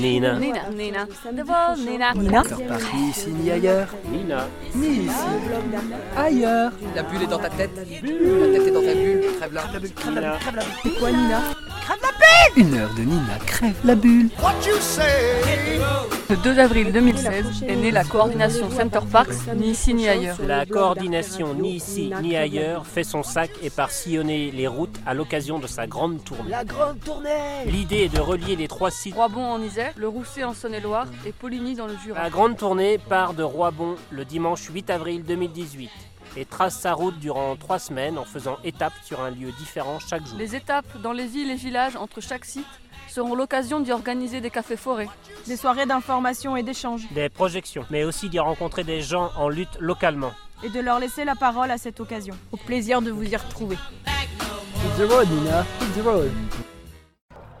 Nina. Nina. Nina. Nina. Nina. Ni ici ni ailleurs. Nina. Ni ici. Ailleurs. La bulle est dans ta tête. Ta tête est dans ta bulle. Crève-la. Nina. C'est quoi Nina Une heure de Nina crève la bulle. Le 2 avril 2016 est née la coordination Center Parks, ni ici ni ailleurs. La coordination ni ici ni ailleurs fait son sac et part sillonner les routes à l'occasion de sa grande tournée. La grande tournée. L'idée est de relier les trois sites. Roibon en Isère, le Rousset en Saône-et-Loire et Poligny dans le Jura. La grande tournée part de Roibon le dimanche 8 avril 2018 et trace sa route durant trois semaines en faisant étape sur un lieu différent chaque jour. Les étapes dans les villes et villages entre chaque site seront l'occasion d'y organiser des cafés forêts. Des soirées d'information et d'échange. Des projections, mais aussi d'y rencontrer des gens en lutte localement. Et de leur laisser la parole à cette occasion. Au plaisir de vous y retrouver.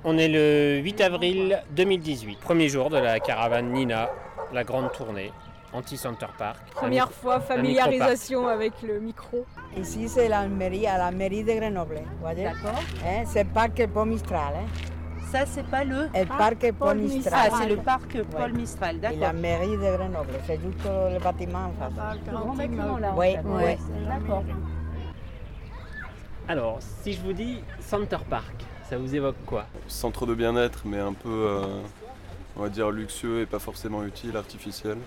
On est le 8 avril 2018, premier jour de la caravane Nina, la grande tournée, anti-Center Park. Première fois, familiarisation avec le micro. Ici, c'est la mairie, à la mairie de Grenoble. D'accord. Hein, c'est le parc Paul Mistral. Hein. Ça, c'est pas le. Le parc Paul Mistral. Ah, c'est le parc Paul Mistral, Et d'accord. la mairie de Grenoble. C'est juste le bâtiment en face. Le grand bâtiment là. Oui, oui. D'accord. Alors, si je vous dis Center Park, ça vous évoque quoi? Centre de bien-être, mais un peu, euh, on va dire, luxueux et pas forcément utile, artificiel.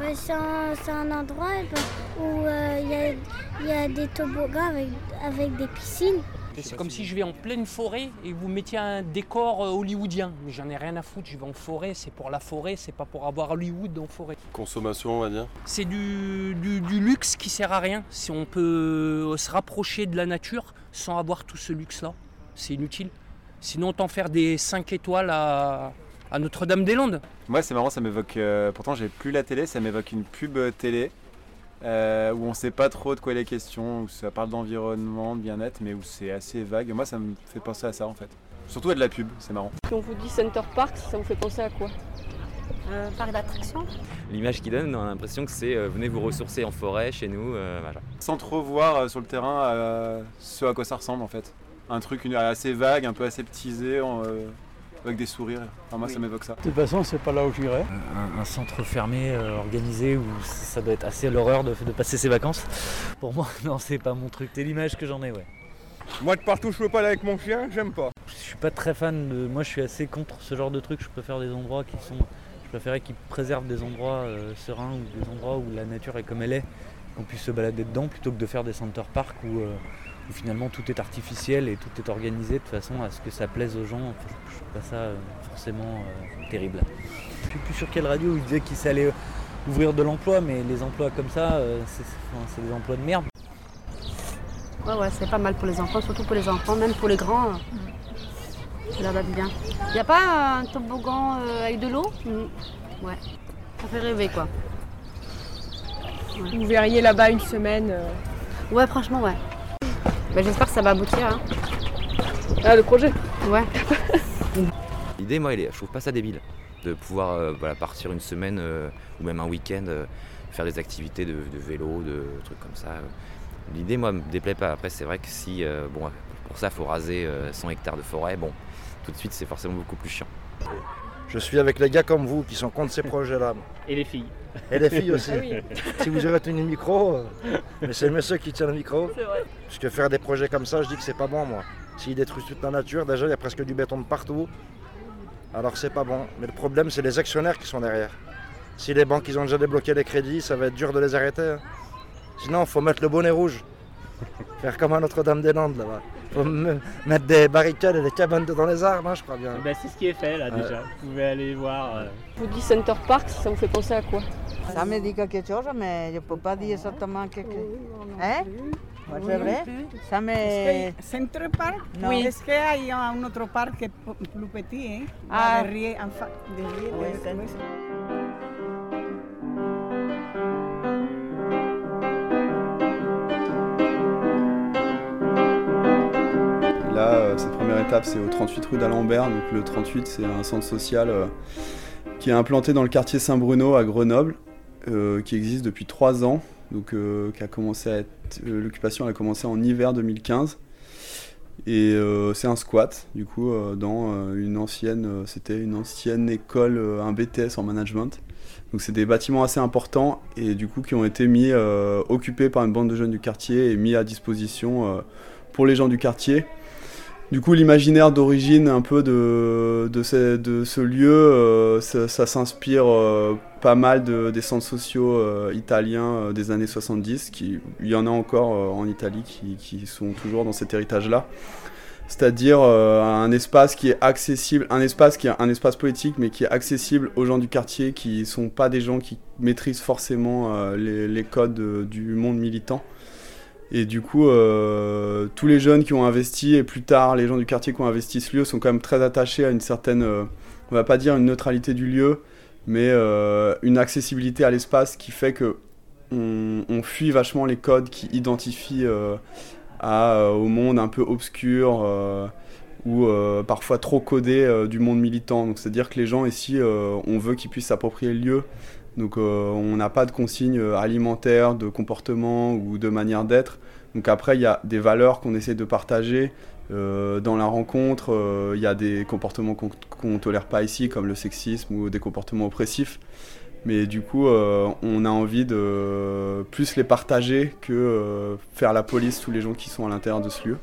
Ouais, c'est un, endroit ben, où euh, il y, a, il y a des toboggans avec, avec des piscines. C'est comme si je vais en pleine forêt et vous mettiez un décor euh, hollywoodien. Mais j'en ai rien à foutre, je vais en forêt, c'est pour la forêt, c'est pas pour avoir Hollywood en forêt. Consommation, on va dire. C'est du, du- du luxe qui sert à rien. Si on peut se rapprocher de la nature sans avoir tout ce luxe-là, c'est inutile. Sinon, autant faire des 5 étoiles à, à Notre-Dame-des-Landes. Moi, c'est marrant, ça m'évoque. euh, pourtant, j'ai plus la télé, ça m'évoque une pub euh, télé euh, où on sait pas trop de quoi il est question, où ça parle d'environnement, de bien-être, mais où c'est assez vague. Moi, ça me fait penser à ça en fait. Surtout à de la pub, c'est marrant. Quand on vous dit Center Parks, ça vous fait penser à quoi? Parc d'attraction L'image qu'il donne, on a l'impression que c'est euh, venez vous ressourcer en forêt chez nous. euh, voilà. Sans trop voir euh, sur le terrain euh, ce à quoi ça ressemble en fait. Un truc une- assez vague, un peu aseptisé, en, euh, avec des sourires. Enfin, moi, ça m'évoque ça. De toute façon, c'est pas là où j'irai. un, un centre fermé, euh, organisé, où ça doit être assez l'horreur de, de passer ses vacances. Pour moi, non, c'est pas mon truc. C'est l'image que j'en ai, ouais. Moi, de partout, je peux pas aller avec mon chien, j'aime pas. Je suis pas très fan de. Moi, je suis assez contre ce genre de truc. Je préfère des endroits qui sont. Je préférais qu'ils préservent des endroits euh, sereins ou des endroits où la nature est comme elle est, qu'on puisse se balader dedans plutôt que de faire des center parks où, euh, où finalement tout est artificiel et tout est organisé de façon à ce que ça plaise aux gens. Enfin, je, trouve pas ça euh, forcément euh, terrible. Je sais plus sur quelle radio il disait qu'il allait ouvrir de l'emploi, mais les emplois comme ça, euh, c'est enfin, c'est des emplois de merde. Ouais, ouais, c'est pas mal pour les enfants, surtout pour les enfants, même pour les grands. euh, Ça va bien. Y a pas un toboggan euh, avec de l'eau? Ouais. Ça fait rêver quoi. Vous verriez là-bas une semaine. euh, Ouais, franchement, ouais. Bah, J'espère que ça va aboutir. Hein. Ah, le projet Ouais. L'idée, moi, elle est- je trouve pas ça débile de pouvoir euh, voilà, partir une semaine euh, ou même un week-end, euh, faire des activités de, de vélo, de trucs comme ça. L'idée, moi, me déplaît pas. Après, c'est vrai que si, euh, bon, pour ça, il faut raser euh, 100 hectares de forêt, bon, tout de suite, c'est forcément beaucoup plus chiant. Je suis avec les gars comme vous qui sont contre ces projets-là. Et les filles Et les filles aussi. Ah oui. Si vous avez tenu le micro, euh, mais c'est le monsieur qui tient le micro. C'est vrai. Parce que faire des projets comme ça, je dis que c'est pas bon, moi. S'ils détruisent toute la nature, déjà, il y a presque du béton de partout. Alors c'est pas bon. Mais le problème, c'est les actionnaires qui sont derrière. Si les banques ils ont déjà débloqué les crédits, ça va être dur de les arrêter. hein. Sinon, il faut mettre le bonnet rouge. Faire comme à Notre-Dame-des-Landes là-bas. Faut me- mettre des barricades et des cabanes dans les arbres, hein, je crois bien. Bah, C'est ce qui est fait là déjà. Vous pouvez aller voir. euh, Vous dit Center Parks, ça vous fait penser à quoi? Ça me dit quelque chose, mais je ne peux pas dire exactement quelque Hein? Ouais, C'est vrai? Ça me... Centre Park? Oui. Es que hay un otro parque plus petit, ¿eh? Ah. Derrière, en Là, euh, cette première étape, c'est au 38 rue d'Alembert. Donc le 38, c'est un centre social euh, qui est implanté dans le quartier Saint-Bruno à Grenoble, euh, qui existe depuis trois ans. Donc, qui a commencé l'occupation a commencé en hiver 2015. Et c'est un squat, du coup, dans une ancienne, c'était une ancienne école, un BTS en management. Donc c'est des bâtiments assez importants et du coup qui ont été mis, occupés par une bande de jeunes du quartier et mis à disposition pour les gens du quartier. Du coup, l'imaginaire d'origine un peu de, ce, lieu, euh, ça, s'inspire euh, pas mal de, des centres sociaux euh, italiens des années 70. Qui, il y en a encore en Italie qui, sont toujours dans cet héritage-là. C'est-à-dire un espace qui est accessible, un espace qui est un espace politique, mais qui est accessible aux gens du quartier, qui sont pas des gens qui maîtrisent forcément les, codes du monde militant. Et du coup, euh, tous les jeunes qui ont investi, et plus tard les gens du quartier qui ont investi ce lieu, sont quand même très attachés à une certaine, euh, on va pas dire une neutralité du lieu, mais euh, une accessibilité à l'espace qui fait que on, fuit vachement les codes qui identifient euh, au monde un peu obscur ou parfois trop codé du monde militant. Donc c'est-à-dire que les gens ici, on veut qu'ils puissent s'approprier le lieu. Donc euh, on n'a pas de consignes euh, alimentaires, de comportement ou de manière d'être. Donc après, il y a des valeurs qu'on essaie de partager. Euh, dans la rencontre, il y a des comportements qu'on ne tolère pas ici, comme le sexisme ou des comportements oppressifs. Mais du coup, on a envie de plus les partager que faire la police tous les gens qui sont à l'intérieur de ce lieu.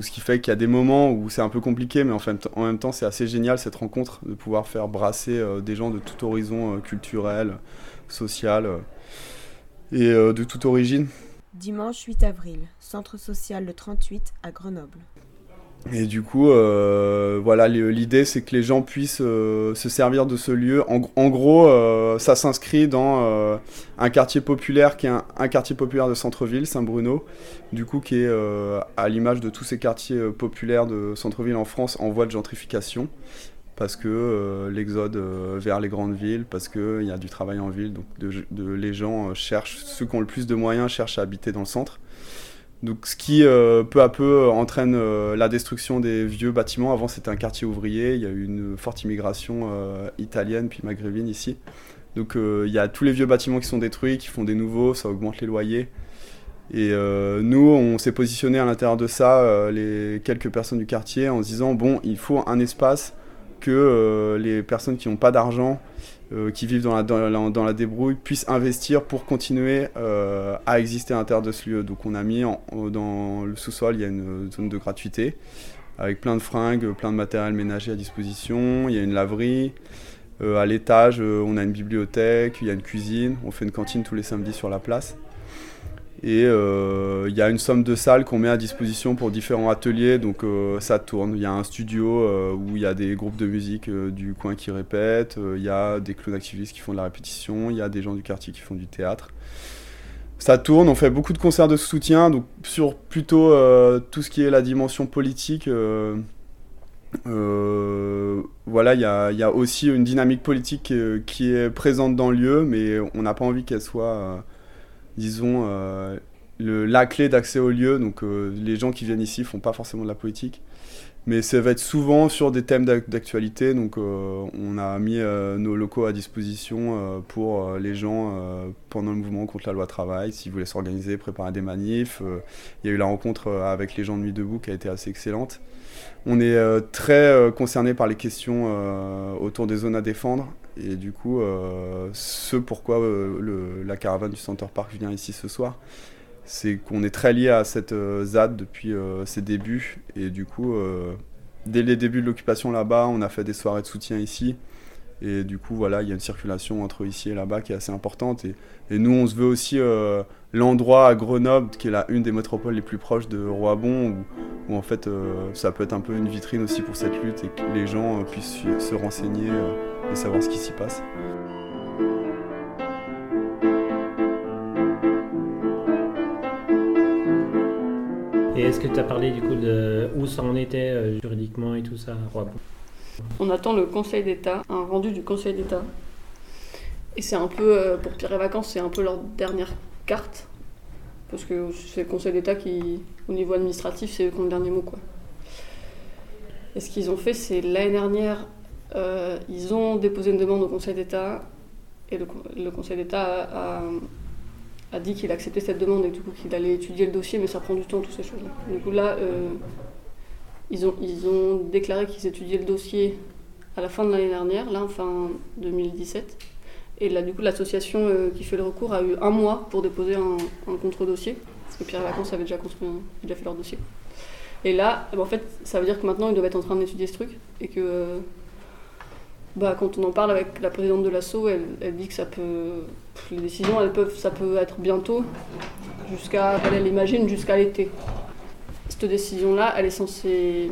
Ce qui fait qu'il y a des moments où c'est un peu compliqué, mais en, en même temps, c'est assez génial cette rencontre de pouvoir faire brasser euh, des gens de tout horizon euh, culturel, social euh, et de toute origine. Dimanche 8 avril, centre social le 38 à Grenoble. Et du coup, euh, voilà, l'idée c'est que les gens puissent euh, se servir de ce lieu. En, gr- en gros, euh, ça s'inscrit dans euh, un quartier populaire qui est un, quartier populaire de centre-ville, Saint-Bruno, du coup qui est euh, à l'image de tous ces quartiers euh, populaires de centre-ville en France en voie de gentrification. Parce que l'exode vers les grandes villes, parce qu'il y a du travail en ville, donc de, de- les gens cherchent, ceux qui ont le plus de moyens cherchent à habiter dans le centre. Donc, ce qui euh, peu à peu euh, entraîne euh, la destruction des vieux bâtiments. Avant, c'était un quartier ouvrier. Il y a eu une forte immigration italienne puis maghrébine ici. Donc, il y a tous les vieux bâtiments qui sont détruits, qui font des nouveaux. Ça augmente les loyers. Et nous, on s'est positionné à l'intérieur de ça, les quelques personnes du quartier, en se disant bon, il faut un espace que les personnes qui n'ont pas d'argent, euh, qui vivent dans la, dans, la, dans la débrouille, puissent investir pour continuer euh, à exister à l'intérieur de ce lieu. Donc on a mis en- dans le sous-sol, il y a une zone de gratuité, avec plein de fringues, plein de matériel ménager à disposition, il y a une laverie. Euh, à l'étage, on a une bibliothèque, il y a une cuisine, on fait une cantine tous les samedis sur la place. Et euh, il y a une somme de salles qu'on met à disposition pour différents ateliers, donc euh, ça tourne. Il y a un studio euh, où il y a des groupes de musique du coin qui répètent, il y a des clowns activistes qui font de la répétition, il y a des gens du quartier qui font du théâtre. Ça tourne, on fait beaucoup de concerts de soutien, donc sur plutôt tout ce qui est la dimension politique. voilà, il y a, aussi une dynamique politique qui est présente dans le lieu, mais on n'a pas envie qu'elle soit, disons, euh, la clé d'accès au lieu. Donc euh, les gens qui viennent ici font pas forcément de la politique. Mais ça va être souvent sur des thèmes d'ac- d'actualité. Donc euh, on a mis nos locaux à disposition pour les gens pendant le mouvement contre la loi travail, s'ils voulaient s'organiser, préparer des manifs. Il y a eu la rencontre avec les gens de Nuit Debout qui a été assez excellente. On est très concerné par les questions autour des zones à défendre. Et du coup, euh, ce pourquoi euh, la caravane du Center Park vient ici ce soir, c'est qu'on est très lié à cette euh, ZAD depuis ses débuts. Et du coup, dès les débuts de l'occupation là-bas, on a fait des soirées de soutien ici. Et du coup, voilà, il y a une circulation entre ici et là-bas qui est assez importante. Et, nous, on se veut aussi l'endroit à Grenoble, qui est la une des métropoles les plus proches de Roibon, où, en fait, ça peut être un peu une vitrine aussi pour cette lutte et que les gens puissent se renseigner et savoir ce qui s'y passe. Et est-ce que tu as parlé du coup de où ça en était euh, juridiquement et tout ça On attend le Conseil d'État, un rendu du Conseil d'État. Et c'est un peu, euh, pour Pierre et Vacances, c'est un peu leur dernière carte. Parce que c'est le Conseil d'État qui, au niveau administratif, c'est eux qui ont le dernier mot. Quoi. Et ce qu'ils ont fait, c'est l'année dernière, euh, ils ont déposé une demande au Conseil d'État. Et le, con- le Conseil d'État a, dit qu'il acceptait cette demande et du coup qu'il allait étudier le dossier, mais ça prend du temps, toutes ces choses-là. Du coup, là, euh, Ils ont, déclaré qu'ils étudiaient le dossier à la fin de l'année dernière, là, fin 2017. Et là, du coup, l'association euh, qui fait le recours a eu un mois pour déposer un, contre-dossier. Parce que Pierre Vacances avait déjà, déjà fait leur dossier. Et là, en fait, ça veut dire que maintenant, ils doivent être en train d'étudier ce truc. Et que, bah, quand on en parle avec la présidente de l'ASSO, elle, elle dit que ça peut. Les décisions, elles peuvent, ça peut être bientôt, jusqu'à. Elle, elle imagine jusqu'à l'été. Cette décision-là, elle est censée.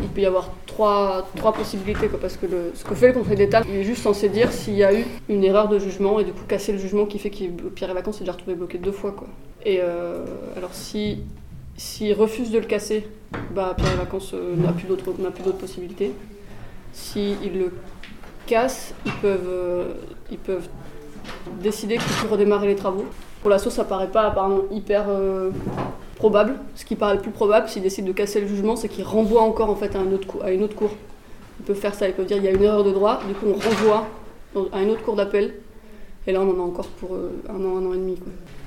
Il peut y avoir trois, trois possibilités, quoi, parce que le- ce que fait le Conseil d'État, il est juste censé dire s'il y a eu une erreur de jugement et du coup casser le jugement qui fait que Pierre et Vacances s'est déjà retrouvé bloqué deux fois. Quoi. Et euh, alors si s'il refuse de le casser, bah, Pierre et Vacances euh, n'a plus d'autres n'a plus d'autres possibilités. S'il le casse, ils peuvent, euh, ils peuvent décider qu'il faut redémarrer les travaux. Pour l'assaut, ça paraît pas apparemment hyper euh, probable. Ce qui paraît le plus probable, s'ils décident de casser le jugement, c'est qu'ils renvoient encore en fait à, une autre cour. Ils peuvent faire ça, ils peuvent dire il y a une erreur de droit, du coup on renvoie à une autre cour d'appel. Et là, on en a encore pour euh, un an, un an et demi.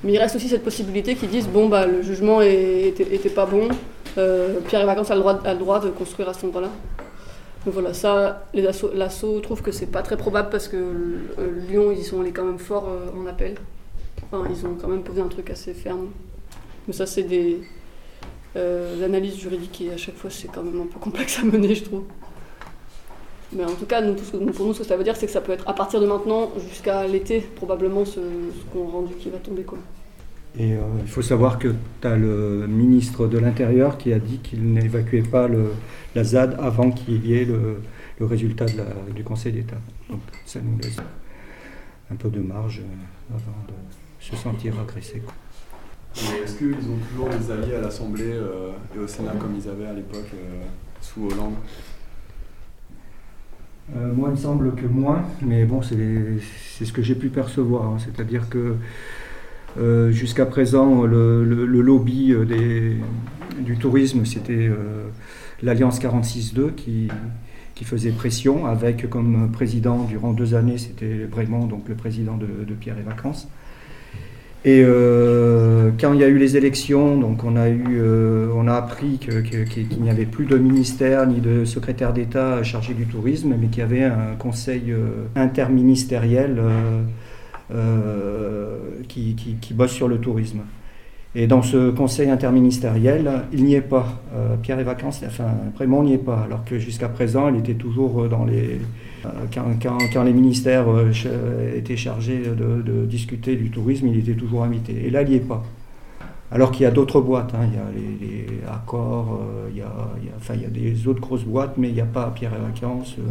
Mais il reste aussi cette possibilité qu'ils disent bon, bah, le jugement était, pas bon, Pierre et Vacances a le, droit, a le droit de construire à cet endroit-là. Donc voilà, ça, les l'assaut trouve que c'est pas très probable parce que euh, Lyon, ils sont allés quand même fort euh, en appel. Enfin, ils ont quand même posé un truc assez ferme. Mais ça, c'est des euh, analyses juridiques et à chaque fois, c'est quand même un peu complexe à mener, je trouve. Mais en tout cas, pour nous, ce que ça veut dire, c'est que ça peut être à partir de maintenant jusqu'à l'été, probablement, ce, ce qu'on rendu qui va tomber. Quoi. Et euh, il faut savoir que tu as le ministre de l'Intérieur qui a dit qu'il n'évacuait pas le- la ZAD avant qu'il y ait le, le résultat de la- du Conseil d'État. Donc ça nous laisse un peu de marge euh, avant de se sentir agressé. Est-ce qu'ils ont toujours des alliés à l'Assemblée euh, et au Sénat comme ils avaient à l'époque euh, sous Hollande? Euh, moi, il me semble que moins, mais bon, c'est c'est ce que j'ai pu percevoir. hein. C'est-à-dire que euh, jusqu'à présent, le, lobby euh, du tourisme, c'était euh, l'Alliance 46.2 qui, faisait pression, avec comme président durant deux années, c'était Brémond, donc le président de, Pierre et Vacances. Et quand il y a eu les élections, on a, appris qu'il n'y avait plus de ministère ni de secrétaire d'État chargé du tourisme, mais qu'il y avait un conseil interministériel qui, qui- qui bosse sur le tourisme. Et dans ce conseil interministériel, il n'y est pas. Euh, Pierre et Vacances, enfin, Prémont n'y est pas, alors que jusqu'à présent, il était toujours euh, dans les. euh, quand, les ministères euh, étaient chargés de, discuter du tourisme, il était toujours invité. Et là, il n'y est pas. Alors qu'il y a d'autres boîtes, hein. il y a les, Accords, euh, il, y a, il y a- des autres grosses boîtes, mais il n'y a pas Pierre et Vacances, euh,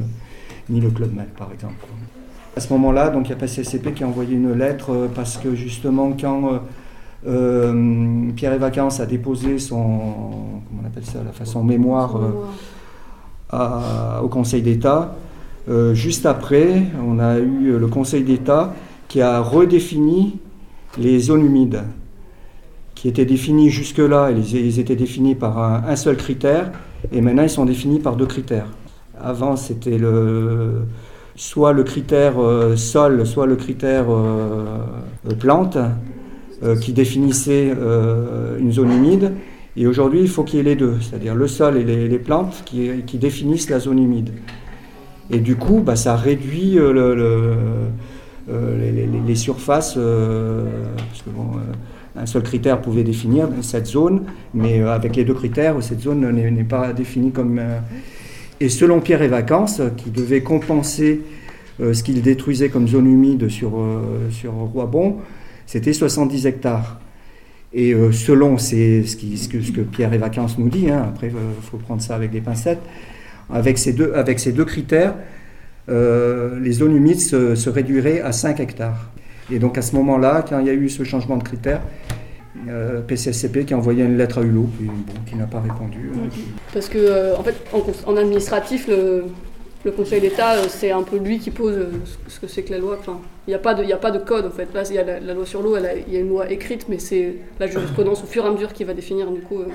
ni le Club Med, par exemple. À ce moment-là, donc il y a PCCP qui a envoyé une lettre euh, parce que justement, quand euh, euh, Pierre et Vacances a déposé son, comment on appelle ça, la façon mémoire au Conseil d'État, juste après, on a eu le Conseil d'État qui a redéfini les zones humides, qui étaient définies jusque-là, ils, ils étaient définis par un seul critère, et maintenant ils sont définis par deux critères. Avant, c'était le, soit le critère euh, sol, soit le critère euh, plante, euh, qui définissait une zone humide. Et aujourd'hui, il faut qu'il y ait les deux, c'est-à-dire le sol et les, plantes qui, définissent la zone humide. Et du coup, bah, ça réduit le- le- les, surfaces, parce que un seul critère pouvait définir cette zone, mais avec les deux critères, cette zone n'est pas définie comme... et selon Pierre et Vacances, qui devait compenser euh, ce qu'il détruisait comme zone humide sur, euh, sur Roibon, c'était 70 hectares. Et euh, selon ce, que, Pierre et Vacances nous dit, hein, après il faut prendre ça avec des pincettes, avec ces deux, avec ces deux critères, euh, les zones humides se, se réduiraient à 5 hectares. Et donc à ce moment-là, quand il y a eu ce changement de critères, euh, PCSCP qui a envoyé une lettre à Hulot, qui, n'a pas répondu. euh, Parce que, euh, en fait, en, administratif, le, Conseil d'État, euh, c'est un peu lui qui pose euh, ce- que c'est que la loi. Il n'y a, pas de- a pas de code, en fait. Là, y a la, loi sur l'eau, il y a une loi écrite, mais c'est la jurisprudence au fur et à mesure qui va définir. Du coup, euh,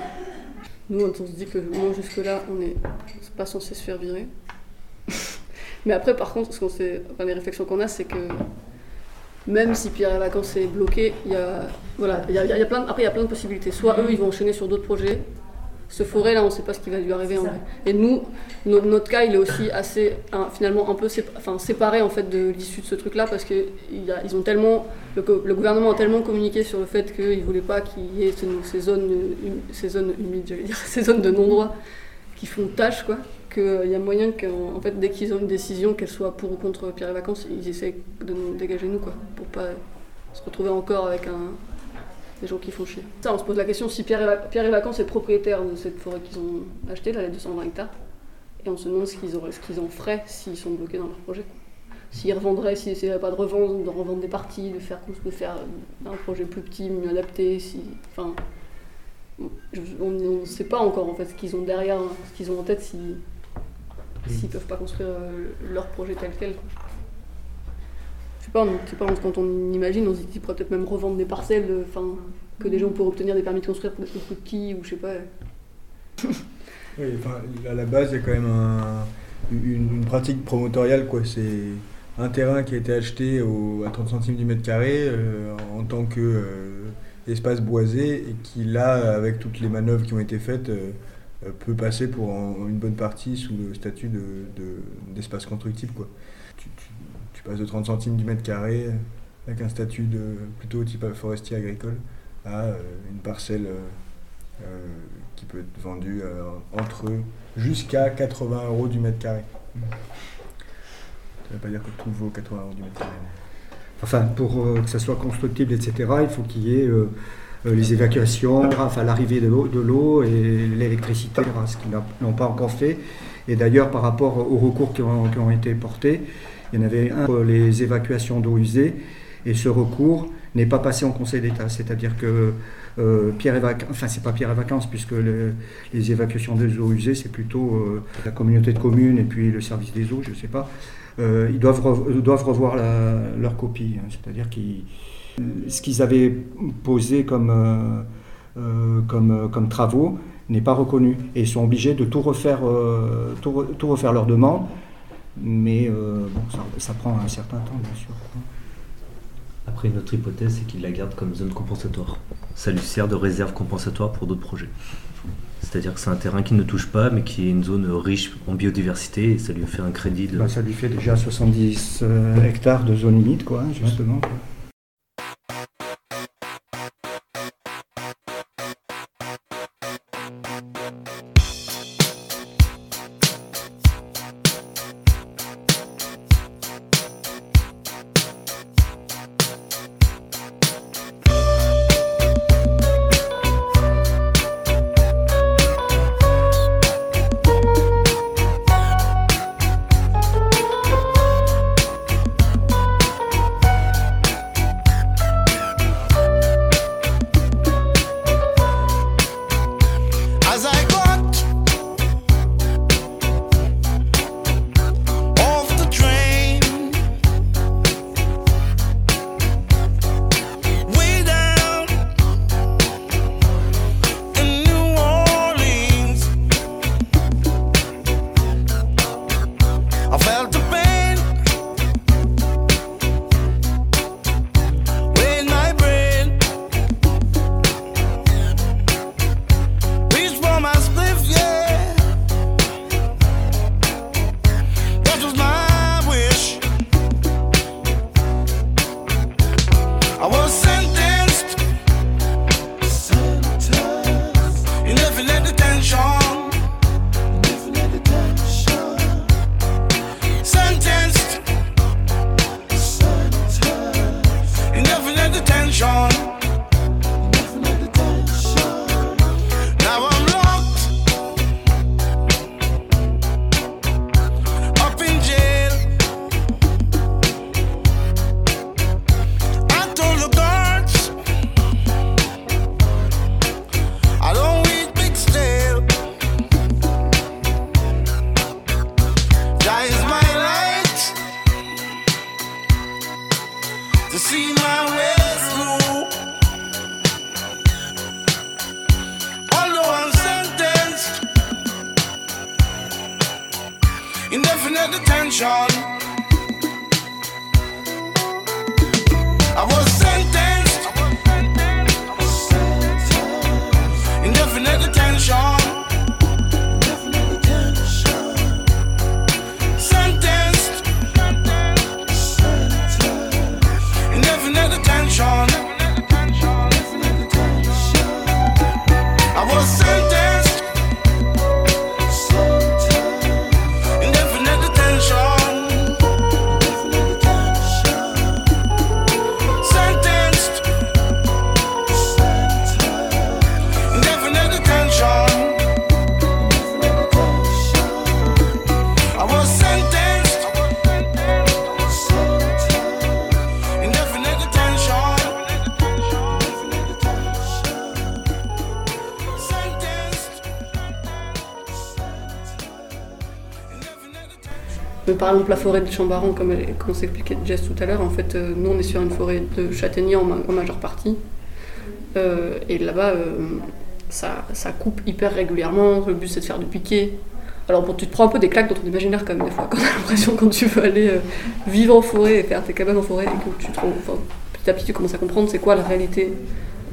nous, on se dit que non, jusque-là, on n'est pas censé se faire virer. mais après, par contre, ce qu'on enfin, les réflexions qu'on a, c'est que même si Pierre et Vacances est bloqué, il y a, voilà, il y a, il y a plein de- après, il y a plein de possibilités. Soit eux, ils vont enchaîner sur d'autres projets, ce forêt là, on sait pas ce qui va lui arriver en vrai. Et nous, no- notre cas, il est aussi assez, hein, finalement, un peu sépa- enfin, séparé en fait de l'issue de ce truc-là parce que il y a- ils ont tellement, le, gouvernement a tellement communiqué sur le fait qu'il voulait pas qu'il y ait ces, ces zones, hum- ces zones humides, j'allais dire, ces zones de non-droit qui font tâche, quoi. Qu'il y a moyen qu'en en fait, dès qu'ils ont une décision, qu'elle soit pour ou contre Pierre et Vacances, ils essaient de nous dégager nous, quoi, pour pas se retrouver encore avec des gens qui font chier. Ça, on se pose la question si Pierre et, Vacances est propriétaire de cette forêt qu'ils ont achetée, là, les 220 hectares, et on se demande ce qu'ils qu'ils en feraient s'ils sont bloqués dans leur projet. S'ils revendraient, s'ils pas de revendre, de revendre des parties, de faire, de faire un projet plus petit, mieux adapté, si, enfin, on ne sait pas encore en fait ce qu'ils ont derrière, hein, ce qu'ils ont en tête, s'ils peuvent pas construire euh, leur projet tel quel. quoi. Je sais pas, on- sais pas, quand on imagine, on se dit qu'ils pourraient peut-être même revendre des parcelles, enfin, que des gens pourraient obtenir des permis de construire pour des trucs petits, ou je sais pas. Oui, enfin, à la base, il y a quand même un- une, une pratique promotoriale. quoi. C'est un terrain qui a été acheté au- à 30 centimes du mètre carré euh, en tant que euh, espace boisé et qui, là, avec toutes les manœuvres qui ont été faites, euh, peut passer pour une bonne partie sous le statut de- de- d'espace constructible. Quoi. Tu, passes de 30 centimes du mètre carré euh, avec un statut de plutôt type forestier agricole à euh, une parcelle euh, euh, qui peut être vendue euh, entre jusqu'à 80 euros du mètre carré. Ça ne veut pas dire que tout vaut 80 euros du mètre carré. Enfin, pour euh, que ça soit constructible, etc., il faut qu'il y ait euh, euh, les évacuations, enfin l'arrivée de l'eau, et l'électricité, ce qu'ils n'ont pas encore fait. Et d'ailleurs, par rapport aux recours qui ont, qui ont été portés, il y en avait un pour les évacuations d'eau usée, et ce recours n'est pas passé en Conseil d'État. C'est-à-dire que euh, Pierre et Vacances, enfin c'est pas Pierre et Vacances, puisque le- les évacuations des eaux usées, c'est plutôt euh, la communauté de communes et puis le service des eaux, je ne sais pas. Euh, ils doivent, doivent revoir leur copie. hein. C'est-à-dire qu'ils ce qu'ils avaient posé comme, euh, euh, comme, euh, comme travaux n'est pas reconnu. Et ils sont obligés de tout refaire, tout, re- tout refaire leur demande. Mais bon, ça, ça prend un certain temps, bien sûr. Après, une autre hypothèse, c'est qu'il la garde comme zone compensatoire. Ça lui sert de réserve compensatoire pour d'autres projets. C'est-à-dire que c'est un terrain qui ne touche pas, mais qui est une zone riche en biodiversité, et ça lui fait un crédit de... Bah, ça lui fait déjà 70 euh, hectares de zone humide, quoi, hein, justement. quoi. attention. Par exemple, la forêt de Chambaran, comme, elle- comme s'expliquait Jess tout à l'heure, en fait, euh, nous on est sur une forêt de châtaigniers en, en majeure partie. Euh, et là-bas, euh, ça, ça coupe hyper régulièrement. Le but c'est de faire du piqué. Alors tu te prends un peu des claques dans ton imaginaire quand même, des fois, quand t'as l'impression quand tu veux aller vivre en forêt et faire tes cabanes en forêt et que tu te petit à petit tu commences à comprendre c'est quoi la réalité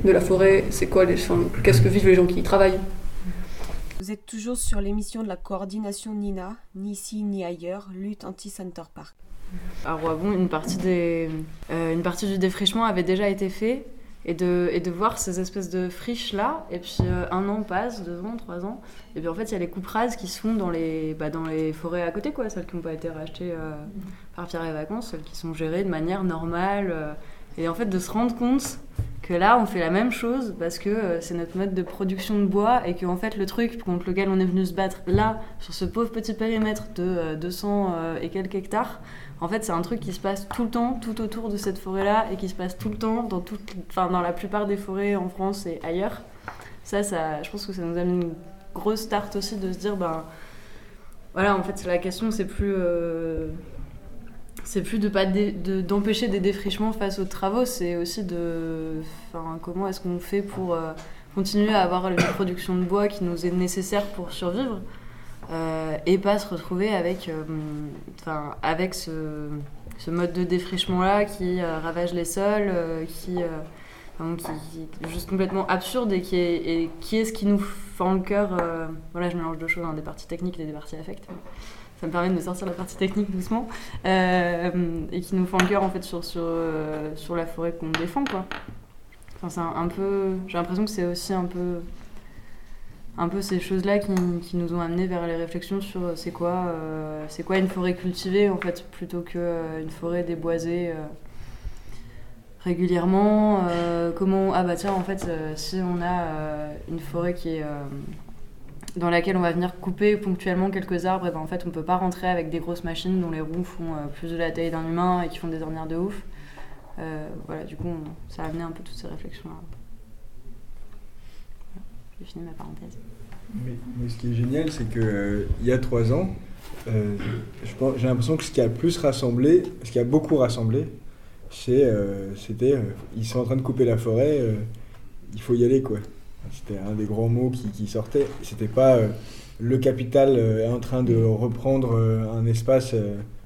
de la forêt, c'est quoi les, enfin, qu'est-ce que vivent les gens qui y travaillent. Êtes toujours sur l'émission de la coordination NINA, ni ici ni ailleurs, lutte anti-Center Park. À Roibon, une partie, des, euh, une partie du défrichement avait déjà été fait. Et de, et de voir ces espèces de friches là, et puis euh, un an passe, deux ans, trois ans, et puis en fait il y a les coupes rases qui se font dans les, bah, dans les forêts à côté, quoi, celles qui n'ont pas été rachetées euh, par Pierre et Vacances, celles qui sont gérées de manière normale. et en fait de se rendre compte que là on fait la même chose parce que euh, c'est notre mode de production de bois et que en fait le truc contre lequel on est venu se battre là, sur ce pauvre petit périmètre de euh, 200 euh, et quelques hectares, en fait, c'est un truc qui se passe tout le temps, tout autour de cette forêt-là, et qui se passe tout le temps dans, toute, enfin, dans la plupart des forêts en France et ailleurs. Ça, ça, je pense que ça nous amène une grosse start aussi de se dire, ben, voilà, en fait, la question, c'est plus, euh, c'est plus de pas d'empêcher des défrichements face aux travaux, c'est aussi de, comment est-ce qu'on fait pour euh, continuer à avoir une production de bois qui nous est nécessaire pour survivre. Euh, et pas se retrouver avec, euh, enfin, avec ce, mode de défrichement là qui ravage les sols, qui, qui, est juste complètement absurde et qui est, qui est ce qui nous fend le cœur. voilà, je mélange deux choses, hein, des parties techniques et des parties affects. Ça me permet de sortir la partie technique doucement euh, et qui nous fend le cœur en fait sur, sur, euh, sur la forêt qu'on défend quoi. Enfin, c'est un, peu, j'ai l'impression que c'est aussi un peu un peu ces choses-là qui, qui nous ont amené vers les réflexions sur euh, c'est quoi, c'est quoi une forêt cultivée en fait, plutôt qu'une forêt déboisée régulièrement. comment ah bah tiens en fait si on a une forêt qui est dans laquelle on va venir couper ponctuellement quelques arbres, et ben en fait on peut pas rentrer avec des grosses machines dont les roues font euh, plus de la taille d'un humain et qui font des ornières de ouf. Euh, voilà, du coup ça a amené un peu toutes ces réflexions-là. Voilà, J'ai fini ma parenthèse. Mais, ce qui est génial, c'est que il y a trois ans, euh, j'ai l'impression que ce qui a plus rassemblé, ce qui a beaucoup rassemblé, c'était, ils sont en train de couper la forêt, il faut y aller quoi. C'était un des grands mots qui, qui sortait. C'était pas euh, le capital euh, est en train de reprendre euh, un espace,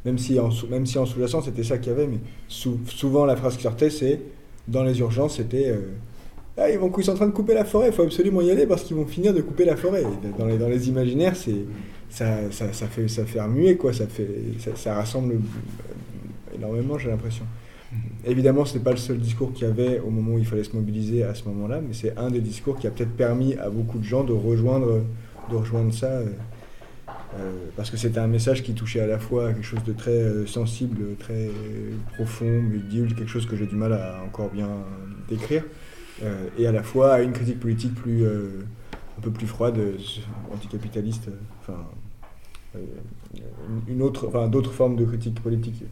même si en même si en sous-jacent c'était ça qu'il y avait, mais sou- souvent la phrase qui sortait c'est dans les urgences c'était ah, ils, vont, ils sont en train de couper la forêt, il faut absolument y aller parce qu'ils vont finir de couper la forêt. Dans, les, dans les imaginaires, c'est, ça, ça, fait, ça fait remuer, quoi. Ça, fait, ça, rassemble énormément, j'ai l'impression. Évidemment, ce n'est pas le seul discours qu'il y avait au moment où il fallait se mobiliser à ce moment-là, mais c'est un des discours qui a peut-être permis à beaucoup de gens de rejoindre, de rejoindre ça. euh, euh, parce que c'était un message qui touchait à la fois quelque chose de très euh, sensible, très profond, ludible, quelque chose que j'ai du mal à encore bien décrire, et à la fois à une critique politique plus, un peu plus froide, anticapitaliste, enfin, une autre, enfin, d'autres formes de critique politique.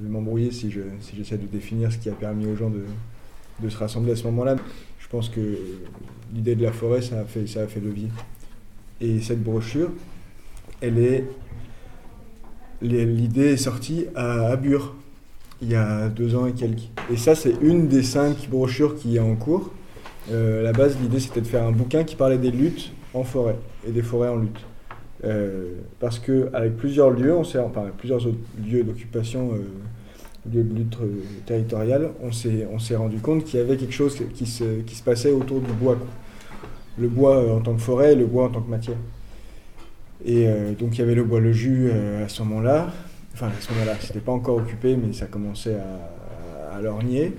Je vais m'embrouiller si je- si j'essaie de définir ce qui a permis aux gens de, de se rassembler à ce moment-là. Je pense que l'idée de la forêt, ça a fait, ça a fait levier. Et cette brochure, elle est. L'idée est sortie à, à Bure, il y a deux ans et quelques. Et ça, c'est une des cinq brochures qui est en cours. Euh, à la base, l'idée, c'était de faire un bouquin qui parlait des luttes en forêt et des forêts en lutte. Euh, parce que avec plusieurs lieux, on s'est, enfin plusieurs lieux d'occupation, euh, lieux de lutte euh, territoriale, on s'est, on s'est rendu compte qu'il y avait quelque chose qui se, qui se passait autour du bois. Le bois en tant que forêt le bois en tant que matière. Et donc il y avait le bois le jus à ce moment-là. Enfin à ce moment-là, c'était pas encore occupé, mais ça commençait à, à lorgner.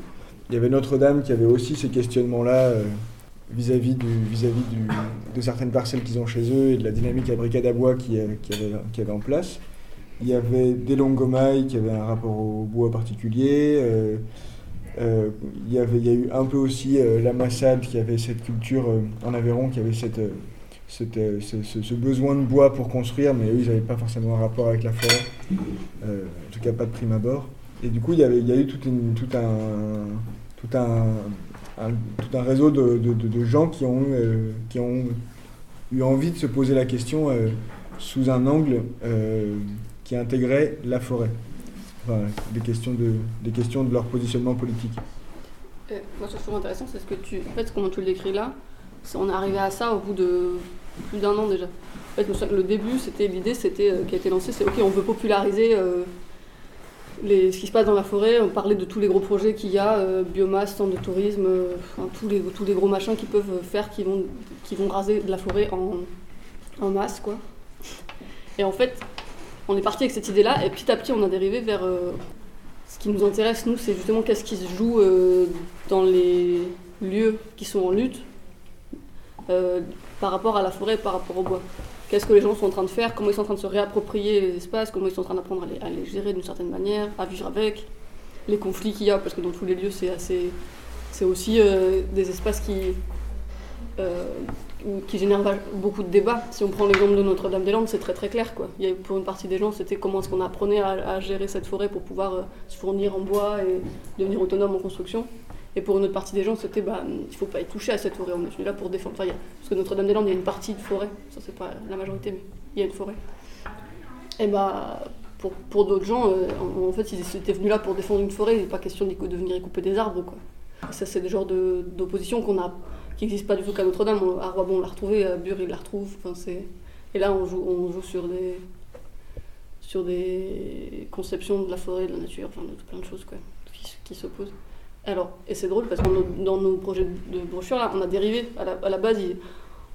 Il y avait Notre-Dame qui avait aussi ces questionnements-là vis-à-vis du, vis-à-vis de certaines parcelles qu'ils ont chez eux et de la dynamique à brigade à bois qui, euh, qui, avait, en place. Il y avait des Longomailles qui avaient un rapport au bois particulier. euh, euh, il, y avait, il y a eu un peu aussi la Massade qui avait cette culture en Aveyron, qui avait cette, cette, ce, besoin de bois pour construire, mais eux, ils n'avaient pas forcément un rapport avec la forêt, en tout cas pas de prime abord. Et du coup, il y, avait, il y a eu toute une- tout un, tout un, tout un réseau de, gens qui ont, eu, euh, qui ont eu envie de se poser la question euh, sous un angle euh, qui intégrait la forêt. Des questions de, des questions de leur positionnement politique. Moi, ce que je trouve intéressant, c'est ce que tu. En fait, comment tu le décris là, on est arrivé à ça au bout de plus d'un an déjà. En fait, le début, c'était l'idée, c'était qui a été lancée, c'est ok, on veut populariser ce qui se passe dans la forêt, on parlait de tous les gros projets qu'il y a, euh, biomasse, centre de tourisme, euh, tous les gros machins qu'ils peuvent faire, qui vont qui vont raser de la forêt en, masse, quoi. Et en fait, on est parti avec cette idée-là, et petit à petit, on a dérivé vers euh, ce qui nous intéresse, nous, c'est justement qu'est-ce qui se joue dans les lieux qui sont en lutte par rapport à la forêt, par rapport au bois. Qu'est-ce que les gens sont en train de faire, comment ils sont en train de se réapproprier les espaces, comment ils sont en train d'apprendre à les, gérer d'une certaine manière, à vivre avec, les conflits qu'il y a, parce que dans tous les lieux, c'est aussi euh, des espaces qui, euh, génèrent beaucoup de débats. Si on prend l'exemple de Notre-Dame-des-Landes, c'est très très clair. Quoi. Pour une partie des gens, c'était comment est-ce qu'on apprenait à, à gérer cette forêt pour pouvoir euh, se fournir en bois et devenir autonome en construction. Et pour une autre partie des gens, c'était bah, il faut pas y toucher à cette forêt, on est venu là pour défendre. Enfin, parce que Notre-Dame-des-Landes, il y a une partie de forêt, ça c'est pas la majorité, mais il y a une forêt. Et bah, pour, pour d'autres gens, euh, en, fait, ils étaient venus là pour défendre une forêt, il n'est pas question de venir y couper des arbres. Quoi. Ça, c'est des genres de- d'opposition qu'on a, qui n'existent pas du tout qu'à Notre-Dame. À Roibon, on l'a retrouvé, à Bure, il la retrouve. Et là, on joue, on joue sur, des, sur des conceptions de la forêt, de la nature, enfin, de plein de choses quoi, qui s'opposent. Alors, et c'est drôle parce que dans nos, projets de brochure, là, on a dérivé. À la, base,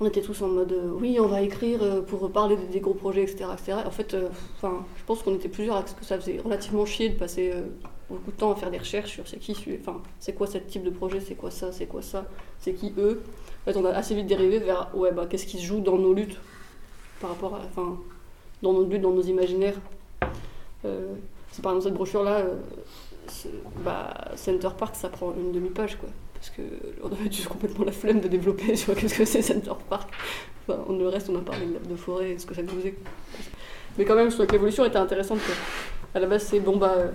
on était tous en mode euh, oui, on va écrire euh, pour parler des, gros projets, etc. etc. En fait, euh, je pense qu'on était plusieurs, parce que ça faisait relativement chier de passer beaucoup de temps à faire des recherches sur c'est qui, enfin, c'est quoi ce type de projet, c'est quoi ça, c'est quoi ça, c'est qui eux. En fait, on a assez vite dérivé vers ouais, bah, qu'est-ce qui se joue dans nos luttes par rapport à, enfin, dans nos luttes, dans nos imaginaires. C'est par exemple cette brochure-là, euh, c'est- bah, Center Park, ça prend une demi-page, quoi. Parce que on avait juste complètement la flemme de développer sur qu'est-ce que c'est Center Park. Enfin, on- le reste, on a parlé de, de forêt et ce que ça nous faisait. Mais quand même, je trouvais que l'évolution était intéressante. quoi. À la base, c'est bon, bah. euh,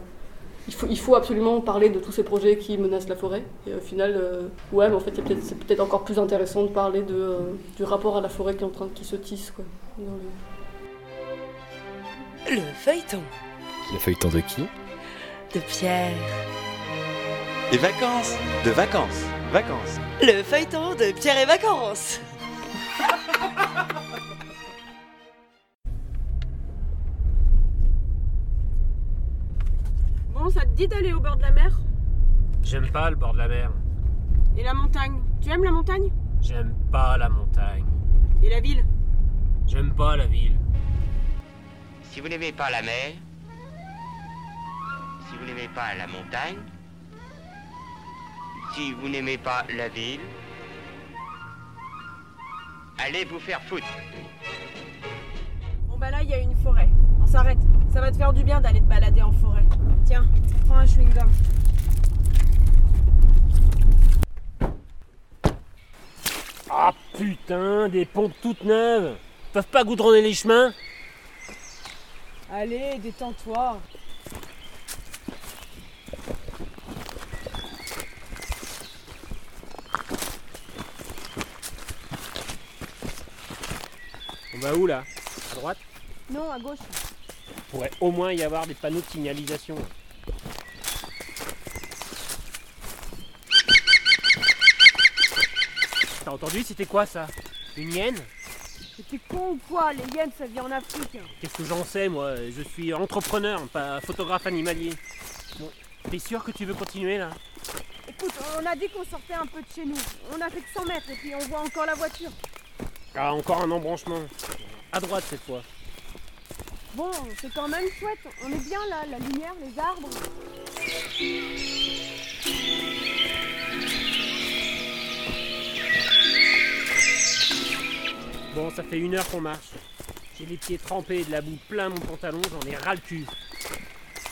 Il faut, il faut absolument parler de tous ces projets qui menacent la forêt. Et au final, euh, ouais, mais en fait, peut-être- c'est peut-être encore plus intéressant de parler de, euh, du rapport à la forêt qui est en train qui se tisse. Quoi, dans le- Le feuilleton Le feuilleton de qui? De Pierre. Et vacances De vacances Vacances Le feuilleton de Pierre et Vacances. Bon, ça te dit d'aller au bord de la mer? J'aime pas le bord de la mer. Et la montagne? Tu aimes la montagne? J'aime pas la montagne. Et la ville? J'aime pas la ville. Si vous n'aimez pas la mer, vous n'aimez pas la montagne, si vous n'aimez pas la ville, allez vous faire foutre. Bon bah là, il y a une forêt. On s'arrête. Ça va te faire du bien d'aller te balader en forêt. Tiens, prends un chewing-gum. Ah putain, des pompes toutes neuves Ils peuvent pas goudronner les chemins? Allez, détends-toi. Va où là? À droite? Non, à gauche. Il pourrait au moins y avoir des panneaux de signalisation. T'as entendu C'était quoi ça? Une hyène? T'es con ou quoi Les hyènes, ça vit en Afrique. Qu'est-ce que j'en sais moi? Je suis entrepreneur, pas photographe animalier. Bon, t'es sûr que tu veux continuer là? Écoute, on a dit qu'on sortait un peu de chez nous. On a fait que 100 mètres et puis on voit encore la voiture. Ah, encore un embranchement. À droite cette fois. Bon, c'est quand même chouette. On est bien là, la lumière, les arbres. Bon, ça fait une heure qu'on marche. J'ai les pieds trempés et de la boue plein mon pantalon, j'en ai ras le cul.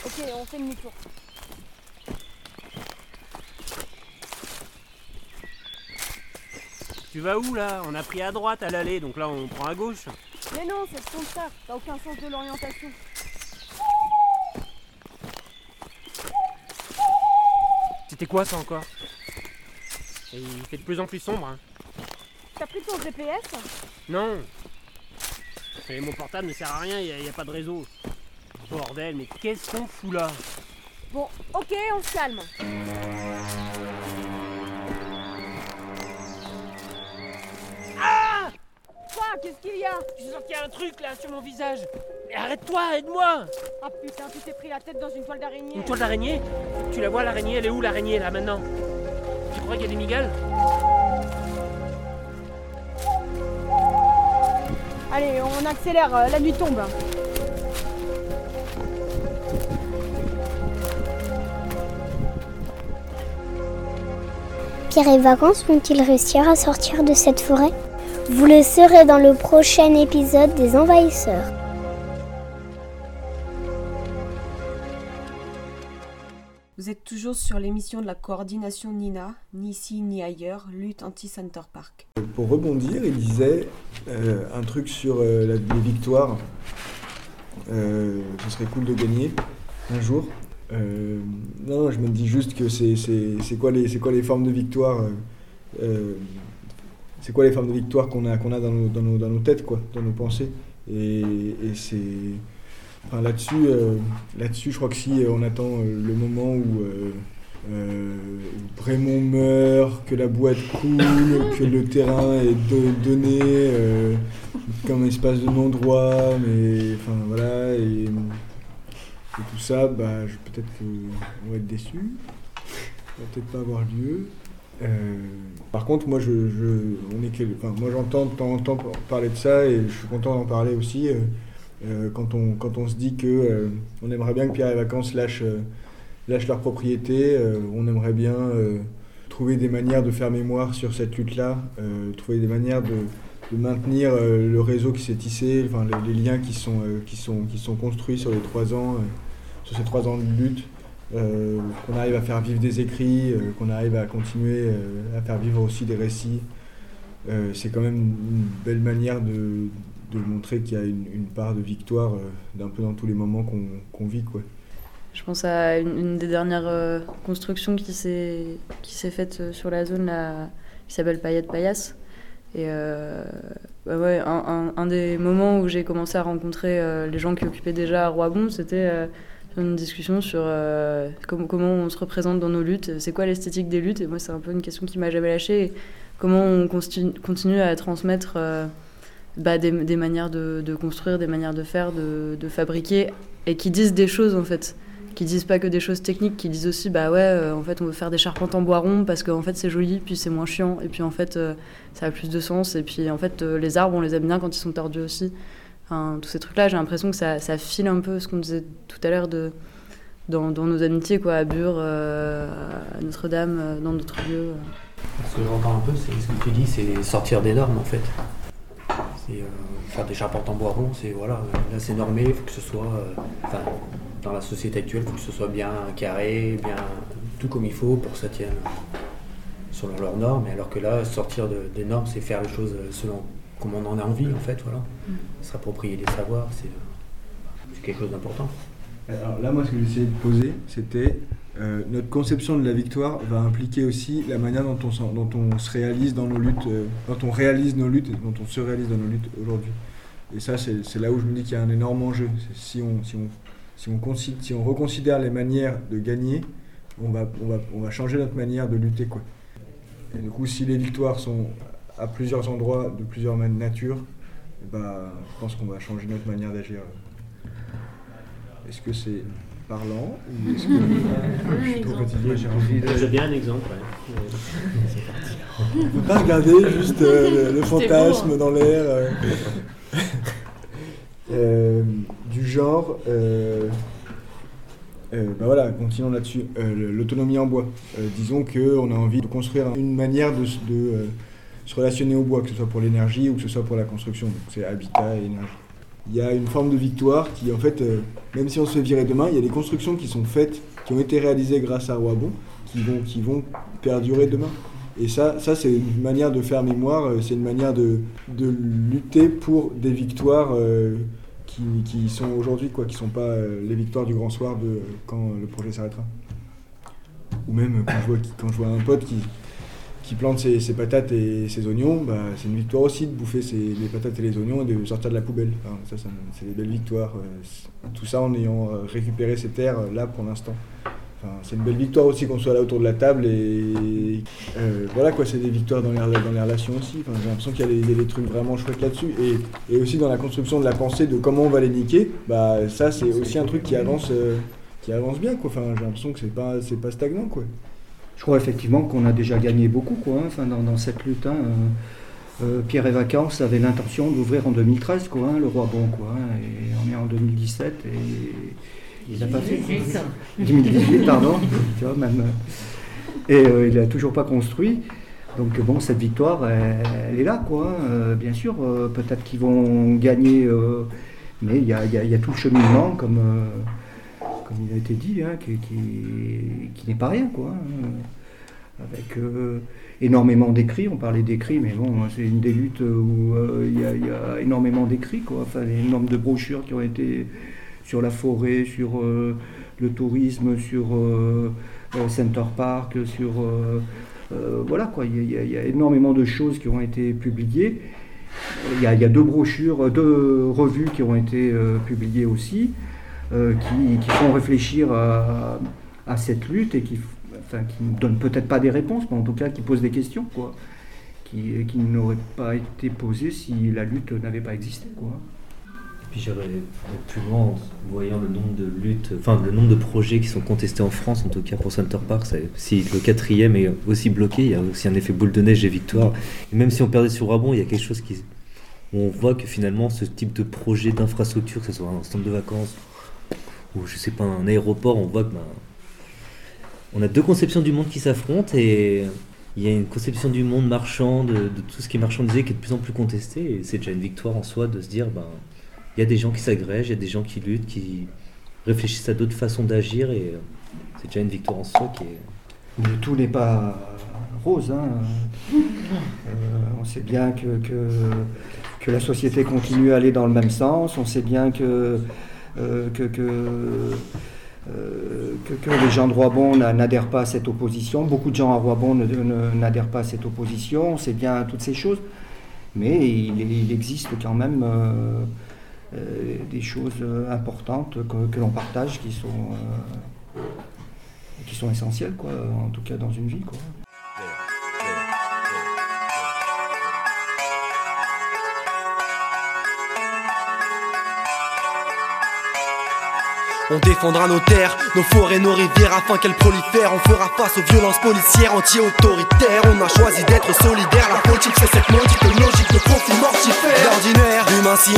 Ok, on fait demi-tour. Tu vas où là On a pris à droite à l'aller, donc là on prend à gauche. Mais non, c'est le contraire. T'as aucun sens de l'orientation. C'était quoi ça encore Et Il fait de plus en plus sombre. hein. T'as pris ton GPS Non Et mon portable ne sert à rien, il n'y a, pas de réseau. Bordel, mais qu'est-ce qu'on fout là? Bon, ok, on se calme. Je sens qu'il y a un truc là sur mon visage. Mais arrête-toi, aide-moi. Ah putain, tu t'es pris la tête dans une toile d'araignée. Une toile d'araignée? Tu la vois l'araignée? Elle est où l'araignée là maintenant? Tu crois qu'il y a des migales? Allez, on accélère, euh, la nuit tombe. Pierre et Vacances vont-ils réussir à sortir de cette forêt? Vous le saurez dans le prochain épisode des Envahisseurs. Vous êtes toujours sur l'émission de la coordination Nina, ni ici ni ailleurs, lutte anti-Center Park. Pour rebondir, il disait euh, un truc sur euh, la- les victoires. Euh, ce serait cool de gagner un jour. Euh, non, je me dis juste que c'est quoi, les- c'est quoi les formes de victoire euh, euh, C'est quoi les formes de victoire qu'on a, qu'on a dans, nos, dans, nos, dans nos têtes, quoi, dans nos pensées Et, et c'est. Enfin, là-dessus, euh, là-dessus, je crois que si euh, on attend euh, le moment où, euh, où Brémond meurt, que la boîte coule, que le terrain est do- donné comme espace de non-droit, mais enfin voilà, et, et tout ça, bah, je- peut-être qu'on va être déçu, ça va peut-être pas avoir lieu. Euh, par contre, moi, je, on est moi, j'entends de temps parler de ça et je suis content d'en parler aussi. euh, euh, quand, on, quand on se dit que on aimerait bien que Pierre et Vacances lâchent, leur propriété, on aimerait bien trouver des manières de faire mémoire sur cette lutte-là, trouver des manières de, maintenir le réseau qui s'est tissé, enfin, les, liens qui sont, qui, sont, qui sont construits sur les trois ans, sur ces trois ans de lutte, qu'on arrive à faire vivre des écrits, euh, qu'on arrive à continuer euh, à faire vivre aussi des récits. Euh, c'est quand même une belle manière de, montrer qu'il y a une, part de victoire euh, d'un peu dans tous les moments qu'on vit. Quoi. Je pense à une, des dernières euh, constructions qui s'est faite euh, sur la zone là, qui s'appelle Payette Paillasse. Et euh, bah ouais, un, des moments où j'ai commencé à rencontrer euh, les gens qui occupaient déjà Roibon, c'était euh, une discussion sur euh, comment, on se représente dans nos luttes, c'est quoi l'esthétique des luttes. Et moi, c'est un peu une question qui m'a jamais lâchée. Comment on continue, à transmettre euh, bah, des, manières de, construire, des manières de faire, de, fabriquer, et qui disent des choses en fait qui disent pas que des choses techniques, qui disent aussi bah ouais, euh, en fait on veut faire des charpentes en bois rond parce qu'en fait c'est joli, puis c'est moins chiant, et puis en fait ça a plus de sens, et puis en fait les arbres on les aime bien quand ils sont tordus aussi. Tous ces trucs-là, j'ai l'impression que ça, ça file un peu ce qu'on disait tout à l'heure dans, nos amitiés quoi, à Bure, euh, à Notre-Dame, euh, dans d'autres lieux. euh. Ce que j'entends un peu, c'est ce que tu dis, c'est sortir des normes en fait. C'est faire des charpentes en bois rond, c'est voilà, là c'est normé, il faut que ce soit, enfin, dans la société actuelle, il faut que ce soit bien carré, bien tout comme il faut pour que ça tienne selon leurs normes. Alors que là, sortir de- des normes, c'est faire les choses selon comme on en a envie en fait, voilà. Mm. Se approprier des savoirs, c'est euh, c'est quelque chose d'important. Alors là, moi, ce que j'essayais de poser, c'était euh, notre conception de la victoire va impliquer aussi la manière dont on, s'en- dont on se réalise dans nos luttes, euh, dont on réalise nos luttes et dont on se réalise dans nos luttes aujourd'hui. Et ça, c'est là où je me dis qu'il y a un énorme enjeu. Si on, si, on, si, on si on reconsidère les manières de gagner, on va, on, va, on va changer notre manière de lutter. Quoi. Et du coup, si les victoires sont à plusieurs endroits, de plusieurs natures, eh ben, je pense qu'on va changer notre manière d'agir. Est-ce que c'est parlant ou est-ce que je suis trop fatigué J'ai envie de... J'ai bien un exemple, ouais. C'est parti. On peut pas regarder juste euh, le, fantasme hein. dans l'air. euh. Euh, du genre. euh, euh, bah voilà, continuons là-dessus. Euh, L'autonomie en bois. Euh, disons qu'on a envie de construire une manière de, euh, se relationner au bois, que ce soit pour l'énergie ou que ce soit pour la construction. Donc c'est habitat et énergie. Il y a une forme de victoire qui, en fait, euh, même si on se fait virer demain, il y a des constructions qui sont faites, qui ont été réalisées grâce à Roibon, qui vont, qui vont perdurer demain. Et ça, ça c'est une manière de faire mémoire, euh, c'est une manière de, de lutter pour des victoires euh, qui, qui sont aujourd'hui, quoi, qui ne sont pas les victoires du grand soir de quand le projet s'arrêtera. Ou même quand je vois, quand je vois un pote qui, qui plante ses, ses patates et ses oignons, bah, c'est une victoire aussi de bouffer ses- les patates et les oignons et de sortir de la poubelle. Enfin, ça, ça me- c'est des belles victoires. euh, tout ça en ayant euh, récupéré ces terres euh, là pour l'instant. Enfin, c'est une belle victoire aussi qu'on soit là autour de la table et euh, voilà quoi, c'est des victoires dans les, dans les relations aussi. Enfin, j'ai l'impression qu'il y, a des- trucs vraiment chouettes là-dessus et, et aussi dans la construction de la pensée de comment on va les niquer. Bah ça c'est aussi un truc qui avance, euh, qui avance bien quoi. Enfin, j'ai l'impression que c'est pas, c'est pas stagnant quoi. Je crois effectivement qu'on a déjà gagné beaucoup quoi, hein, enfin, dans, dans cette lutte. hein. Euh, euh, Pierre et Vacances avait l'intention d'ouvrir en 2013, quoi, hein, le Roi Bon, quoi, hein, et on est en 2017 et il n'a pas fait. quoi. 2018, pardon, tu vois, même. euh, Et euh, il n'a toujours pas construit. Donc bon, cette victoire, elle, elle est là, quoi. Euh, bien sûr, peut-être qu'ils vont gagner, mais il y a, y y tout le cheminement, comme, comme il a été dit, hein, qui, n'est pas rien, quoi. hein. Avec euh, énormément d'écrits, on parlait d'écrits, mais bon, c'est une des luttes où euh, il y, a- énormément d'écrits, quoi. Enfin, les nombres de brochures qui ont été sur la forêt, sur euh, le tourisme, sur Center Park, sur voilà quoi. Il y, a- énormément de choses qui ont été publiées. Il y a, deux brochures, deux revues qui ont été publiées aussi, qui, qui font réfléchir à, cette lutte et qui, enfin, qui ne donnent peut-être pas des réponses, mais en tout cas qui posent des questions, quoi, qui, qui n'auraient pas été posées si la lutte n'avait pas existé, quoi. Puis j'irais plus loin en voyant le nombre de luttes, enfin le nombre de projets qui sont contestés en France, en tout cas pour Center Park. Si le quatrième est aussi bloqué, il y a aussi un effet boule de neige et victoire. Et même si on perdait sur Rabon, il y a quelque chose qui. on voit que finalement ce type de projet d'infrastructure, que ce soit un centre de vacances ou je sais pas un aéroport, on voit que ben, on a deux conceptions du monde qui s'affrontent et il y a une conception du monde marchand, de, tout ce qui est marchandisé qui est de plus en plus contesté et c'est déjà une victoire en soi de se dire ben il y a des gens qui s'agrègent, il y a des gens qui luttent, qui réfléchissent à d'autres façons d'agir et euh, c'est déjà une victoire en soi qui est. Mais tout n'est pas rose. hein. Euh, on sait bien que, que, la société continue à aller dans le même sens. On sait bien que, que, que, euh, que- que les gens de Roibon n'a- n'adhèrent pas à cette opposition. Beaucoup de gens à Roibon n'adhèrent pas à cette opposition. On sait bien toutes ces choses. Mais il, existe quand même euh, euh, des choses euh, importantes que, que l'on partage qui sont, euh, qui sont essentielles, quoi, en tout cas dans une vie. Quoi. On défendra nos terres, nos forêts, nos rivières afin qu'elles prolifèrent. On fera face aux violences policières anti-autoritaires. On a choisi d'être solidaires. La politique, c'est cette maudite logique de conflit mortifère. D'ordinaire, humain si.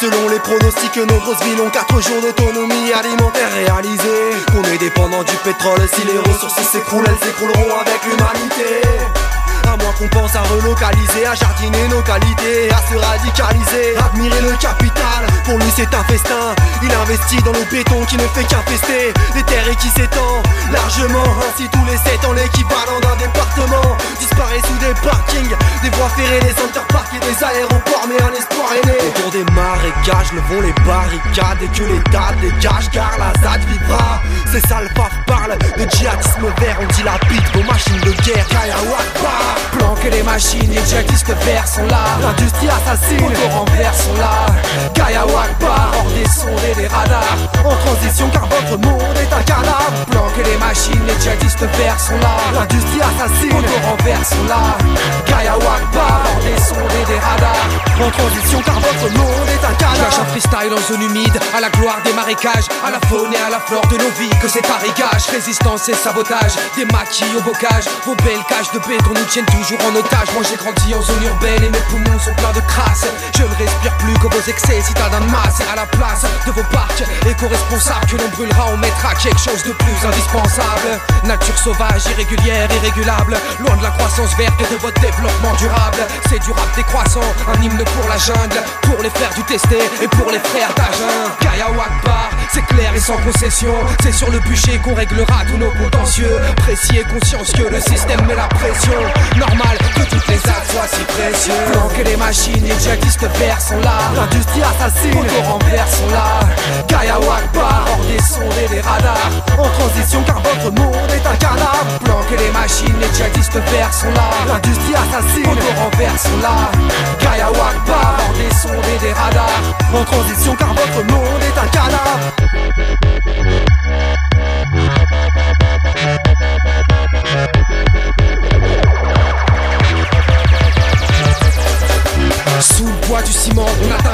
Selon les pronostics, nos grosses villes ont 4 jours d'autonomie alimentaire réalisée. Qu'on est dépendant du pétrole. Si les ressources s'écroulent, elles s'écrouleront avec l'humanité. À moins qu'on pense à relocaliser, à jardiner nos qualités, à se radicaliser, admirer le capital. Pour lui c'est un festin, il investit dans le béton qui ne fait qu'infester les terres et qui s'étend largement. Ainsi tous les 7 ans l'équivalent d'un département disparaît sous des parkings, des voies ferrées, des interparks et des aéroports. Mais un espoir est né. Autour des marécages, levons les barricades et que l'État dégage car la ZAD vivra. Ces sales parlent de djihadisme vert, on dilapide vos machines de guerre. Kaya Wakbar. Planquer les machines, les djihadistes verts sont là. L'industrie assassine, les renvers sont là. Kaya Wakbar, hors des et des radars. En transition car votre monde est un cadavre. Planquer les machines, les djihadistes verts sont là. L'industrie assassine, les renvers sont là. Kaya Wakbar, hors des et des radars. En transition car votre monde est un cadavre. Cache un freestyle en zone humide, à la gloire des marécages, à la faune et à la flore de nos vies que c'est arigage. Résistance et sabotage, des maquis au bocage. Vos belles cages de béton nous tiennent toujours en otage. Moi j'ai grandi en zone urbaine et mes poumons sont pleins de crasse. Je ne respire plus que vos excès, citadins de masse. Et à la place de vos parcs éco-responsables que l'on brûlera, on mettra quelque chose de plus indispensable. Nature sauvage, irrégulière, irrégulable. Loin de la croissance verte et de votre développement durable. C'est du rap décroissant, un hymne pour la jungle. Pour les frères du testé et pour les frères d'Agen. Kaya Wakbar, c'est clair et sans concession. C'est sur le bûcher qu'on réglera tous nos contentieux. Précis et consciencieux, le système met la pression. Normal que toutes les actes soient si précieux. Planquer les machines, les djihadistes verts sont là. L'industrie assassine, les renvers sont là. Kaya Wakbar, hors des sondes et des radars. En transition car votre monde est un cadavre Planquer les machines, les djihadistes verts sont là L'industrie assassine, auto renvers sont là Gaia Wakba, bord des sondes et des radars En transition car votre monde est un cadavre du ciment, on rage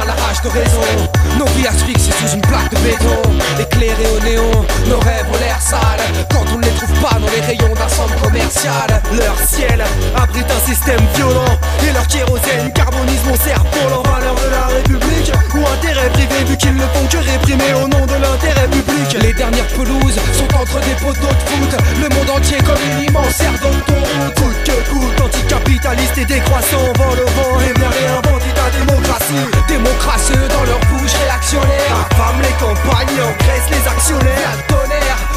Nos vies asphyxiées sous une plaque de béton. Éclairés au néon, nos rêves ont l'air sales. Quand on ne les trouve pas dans les rayons d'un centre commercial. Leur ciel abrite un système violent. Et leur kérosène carbonise mon cerf-volant. Valeurs de la République ou intérêt privé, vu qu'ils ne font que réprimer au nom de l'intérêt public. Les dernières pelouses sont entre des poteaux de foot. Le monde entier comme une immense aire d'autoroute. Coûte que coûte, anticapitaliste et décroissant. Vent le vent et bien réinventer ta démocratie. Démocratie dans leur bouche réactionnaire. Affame les campagnes, engraisse les actionnaires. Tonnerre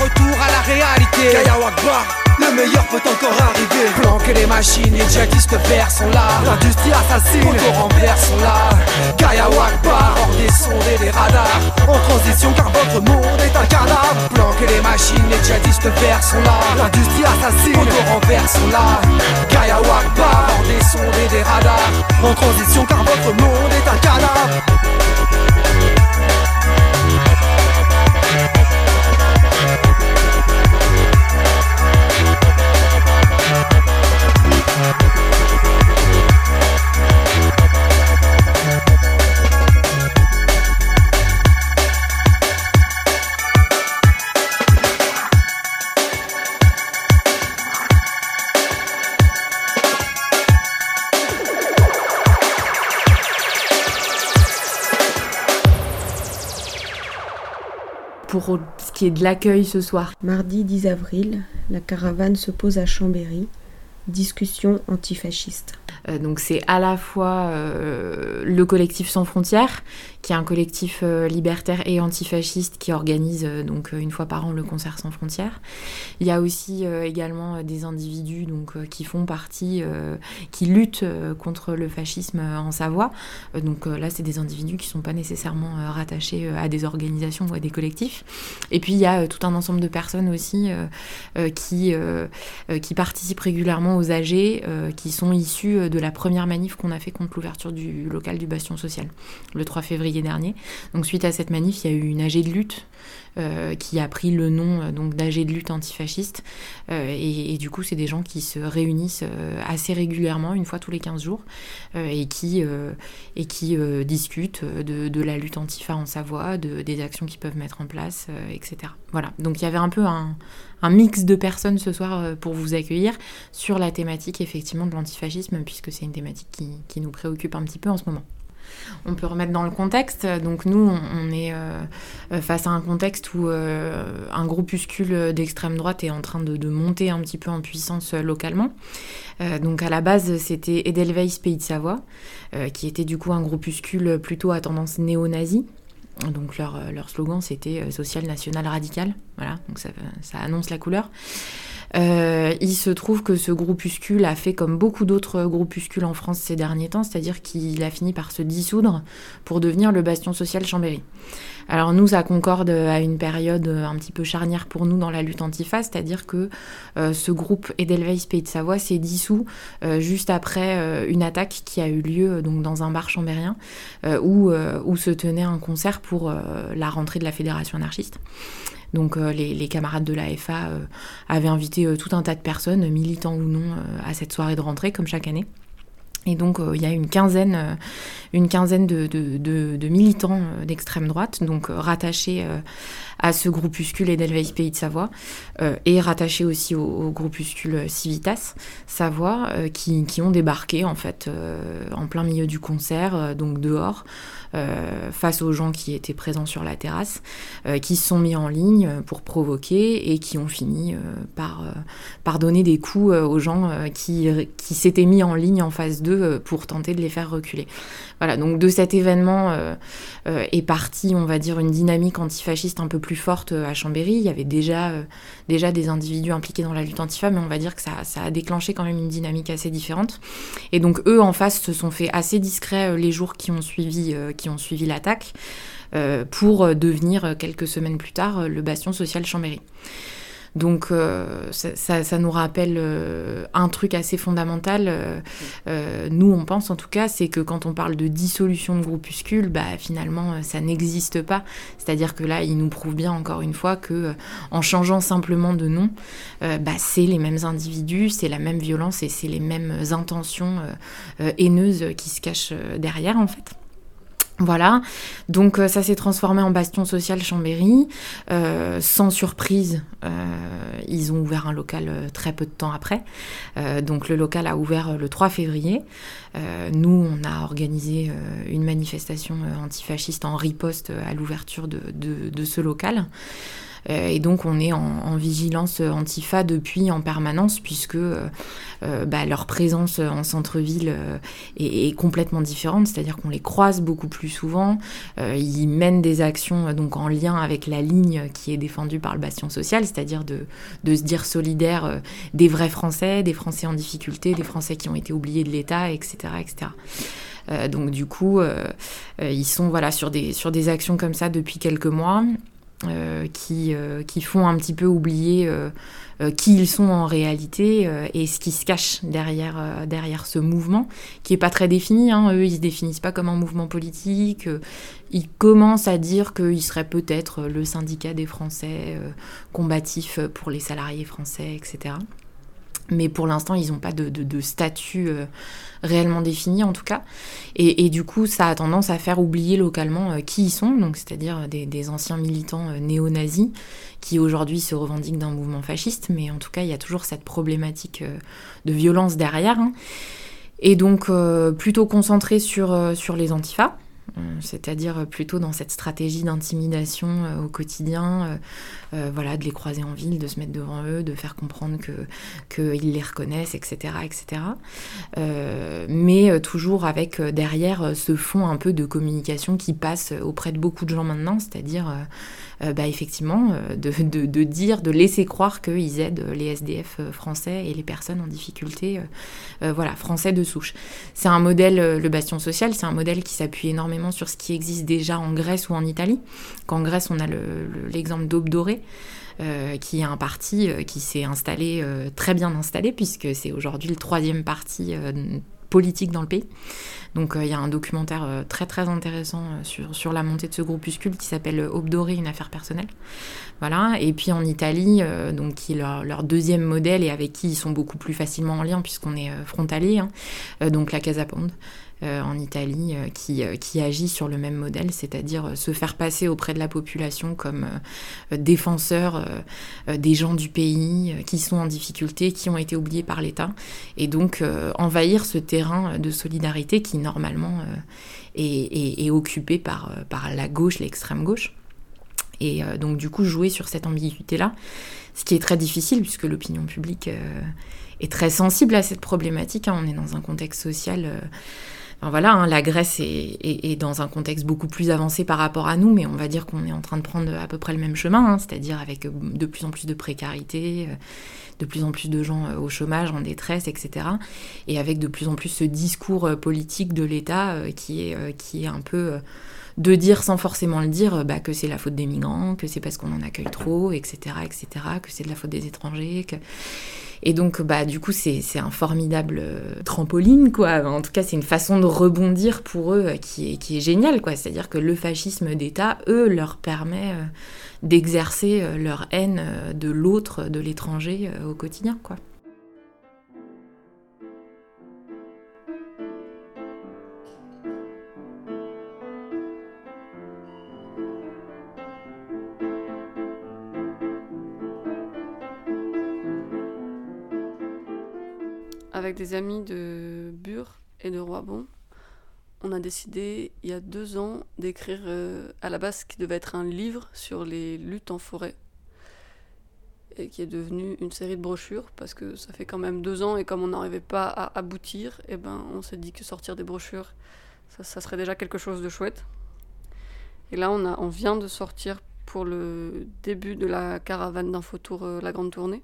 retour à la réalité. Gaïa Wakbar. Le meilleur peut encore arriver. Planquer les machines, les djihadistes verts sont là. L'industrie assassine, auto renvers sont là. Gaïa Wakbar, hors des sondes et des radars. En transition car votre monde est un cadavre Planquer les machines, les djihadistes verts sont là. L'industrie assassine, auto renvers sont là. Gaïa Wakbar, hors des sondes et des radars. En transition car votre monde est un cadavre Pour ce qui est de l'accueil ce soir. Mardi 10 avril, la caravane se pose à Chambéry. Discussion antifasciste. Euh, donc c'est à la fois euh, le collectif Sans Frontières, qui est un collectif euh, libertaire et antifasciste qui organise euh, donc une fois par an le concert Sans Frontières. Il y a aussi euh, également des individus donc euh, qui font partie, euh, qui luttent euh, contre le fascisme euh, en Savoie. Euh, donc euh, là c'est des individus qui sont pas nécessairement euh, rattachés euh, à des organisations ou à des collectifs. Et puis il y a euh, tout un ensemble de personnes aussi euh, euh, qui euh, euh, qui participent régulièrement aux AG, euh, qui sont issus euh, de la première manif qu'on a fait contre l'ouverture du local du Bastion Social le 3 dernier. Donc suite à cette manif, il y a eu une AG de lutte euh, qui a pris le nom euh, donc d'AG de lutte antifasciste. Euh, et, du coup, c'est des gens qui se réunissent assez régulièrement, une fois tous les 15 jours, et qui, discutent de, la lutte antifa en Savoie, de, des actions qu'ils peuvent mettre en place, etc. Voilà. Donc il y avait un peu un, mix de personnes ce soir pour vous accueillir sur la thématique effectivement de l'antifascisme, puisque c'est une thématique qui nous préoccupe un petit peu en ce moment. On peut remettre dans le contexte. Donc nous, on, est euh, euh, face à un contexte où euh, un groupuscule d'extrême droite est en train de, monter un petit peu en puissance localement. Donc à la base, c'était Edelweiss Pays de Savoie, qui était du coup un groupuscule plutôt à tendance néo-nazie. Donc leur, slogan c'était social, national, radical. Voilà, donc ça annonce la couleur. Euh, il se trouve que ce groupuscule a fait comme beaucoup d'autres groupuscules en France ces derniers temps, c'est-à-dire qu'il a fini par se dissoudre pour devenir le bastion social Chambéry. Alors nous, ça concorde à une période un petit peu charnière pour nous dans la lutte antifa, c'est-à-dire que euh, ce groupe Edelweiss Pays de Savoie s'est dissous euh, juste après une attaque qui a eu lieu dans un bar chambérien où, se tenait un concert pour la rentrée de la fédération anarchiste. Donc euh, les, camarades de la FA euh, avaient invité euh, tout un tas de personnes, militants ou non, à cette soirée de rentrée, comme chaque année. Et donc il y a une quinzaine, de, militants d'extrême droite, donc rattachés à ce groupuscule Edelweiss Pays de Savoie, et rattachés aussi au, groupuscule Civitas Savoie, qui, qui ont débarqué en fait en plein milieu du concert, donc dehors, face aux gens qui étaient présents sur la terrasse, euh, qui se sont mis en ligne euh, pour provoquer et qui ont fini euh, par, euh, par donner des coups euh, aux gens euh, qui, qui s'étaient mis en ligne en face d'eux euh, pour tenter de les faire reculer. Voilà, donc de cet événement euh, euh, est partie, on va dire, une dynamique antifasciste un peu plus forte euh, à Chambéry. Il y avait déjà, euh, déjà des individus impliqués dans la lutte antifa, mais on va dire que ça, a déclenché quand même une dynamique assez différente. Et donc eux, en face, se sont fait assez discrets euh, les jours qui ont suivi, euh, qui ont suivi l'attaque. pour devenir quelques semaines plus tard le bastion social Chambéry. Donc euh, ça, ça, nous rappelle euh, un truc assez fondamental. Euh, nous, on pense en tout cas, c'est que quand on parle de dissolution de groupuscules, bah, finalement, ça n'existe pas. C'est-à-dire que là, il nous prouve bien encore une fois que en changeant simplement de nom, bah, c'est les mêmes individus, c'est la même violence et c'est les mêmes intentions haineuses qui se cachent derrière en fait. Voilà, donc euh, ça s'est transformé en bastion social Chambéry. Euh, sans surprise, euh, ils ont ouvert un local très peu de temps après. donc le local a ouvert le 3 février. nous, on a organisé une manifestation antifasciste en riposte à l'ouverture de, ce local. Euh, et donc on est en, vigilance antifa depuis en permanence puisque euh, euh, bah, leur présence en centre-ville est, complètement différente, c'est-à-dire qu'on les croise beaucoup plus souvent. ils mènent des actions donc en lien avec la ligne qui est défendue par le Bastion social, c'est-à-dire de, de, se dire solidaire des vrais Français, des Français en difficulté, des Français qui ont été oubliés de l'État, etc., etc. donc du coup, ils sont voilà sur des sur des actions comme ça depuis quelques mois. Euh, qui, euh, qui font un petit peu oublier euh, qui ils sont en réalité et ce qui se cache derrière, derrière ce mouvement, qui est pas très défini. Hein. Eux, ils se définissent pas comme un mouvement politique. ils commencent à dire qu'ils seraient peut-être le syndicat des Français combatifs pour les salariés français, etc. Mais pour l'instant, ils n'ont pas de, statut euh, réellement défini, en tout cas. Et, du coup, ça a tendance à faire oublier localement euh, qui ils sont, c'est-à-dire des, anciens militants euh, néo-nazis qui aujourd'hui se revendiquent d'un mouvement fasciste. Mais en tout cas, il y a toujours cette problématique de violence derrière. Hein. Et donc, plutôt concentré sur, sur les antifas. Euh, c'est-à-dire plutôt dans cette stratégie d'intimidation euh, au quotidien, euh, voilà, de les croiser en ville, de se mettre devant eux, de faire comprendre qu'ils les reconnaissent, etc., etc. mais toujours avec derrière ce fond un peu de communication qui passe auprès de beaucoup de gens maintenant, c'est-à-dire bah, effectivement, de, dire, de laisser croire qu'ils aident les SDF français et les personnes en difficulté, voilà, français de souche. C'est un modèle, le bastion social, c'est un modèle qui s'appuie énormément sur ce qui existe déjà en Grèce ou en Italie. Qu'en Grèce, on a l'exemple d'Aube Dorée. qui est un parti qui s'est installé, très bien installé, puisque c'est aujourd'hui le troisième parti politique dans le pays. Donc euh, il y a un documentaire euh, très très intéressant euh, sur, sur la montée de ce groupuscule qui s'appelle Aube une affaire personnelle. Voilà. Et puis en Italie, donc qui est leur, deuxième modèle et avec qui ils sont beaucoup plus facilement en lien puisqu'on est frontalier, hein. donc la Casa Pound. Euh, en Italie euh, qui, euh, qui, agit sur le même modèle, c'est-à-dire se faire passer auprès de la population comme défenseurs des gens du pays qui sont en difficulté, qui ont été oubliés par l'État, et donc envahir ce terrain de solidarité qui normalement est, est, occupé par, par la gauche, l'extrême gauche. Et donc du coup jouer sur cette ambiguïté-là, ce qui est très difficile puisque l'opinion publique est très sensible à cette problématique. Hein. On est dans un contexte social voilà, hein, la Grèce est, dans un contexte beaucoup plus avancé par rapport à nous, mais on va dire qu'on est en train de prendre à peu près le même chemin, hein, c'est-à-dire avec euh, de plus en plus de précarité, euh, de plus en plus de gens euh, au chômage, en détresse, etc. Et avec de plus en plus ce discours politique de l'État qui, est, un peu de dire sans forcément le dire bah, que c'est la faute des migrants, que c'est parce qu'on en accueille trop, etc., etc., que c'est de la faute des étrangers. Que... Et donc, bah, du coup, c'est un formidable euh, trampoline, quoi. En tout cas, c'est une façon de rebondir pour eux euh, qui est, qui est géniale, quoi. C'est-à-dire que le fascisme d'État, eux, leur permet euh, d'exercer leur haine de l'autre, de l'étranger au quotidien, quoi. Avec des amis de Bure et de Roibon, on a décidé il y a deux ans d'écrire euh, à la base ce qui devait être un livre sur les luttes en forêt et qui est devenu une série de brochures parce que ça fait quand même deux ans et comme on n'arrivait pas à aboutir, et eh ben on s'est dit que sortir des brochures, ça, serait déjà quelque chose de chouette. Et là on, a, on vient de sortir pour le début de la caravane d'infotour euh, La Grande Tournée,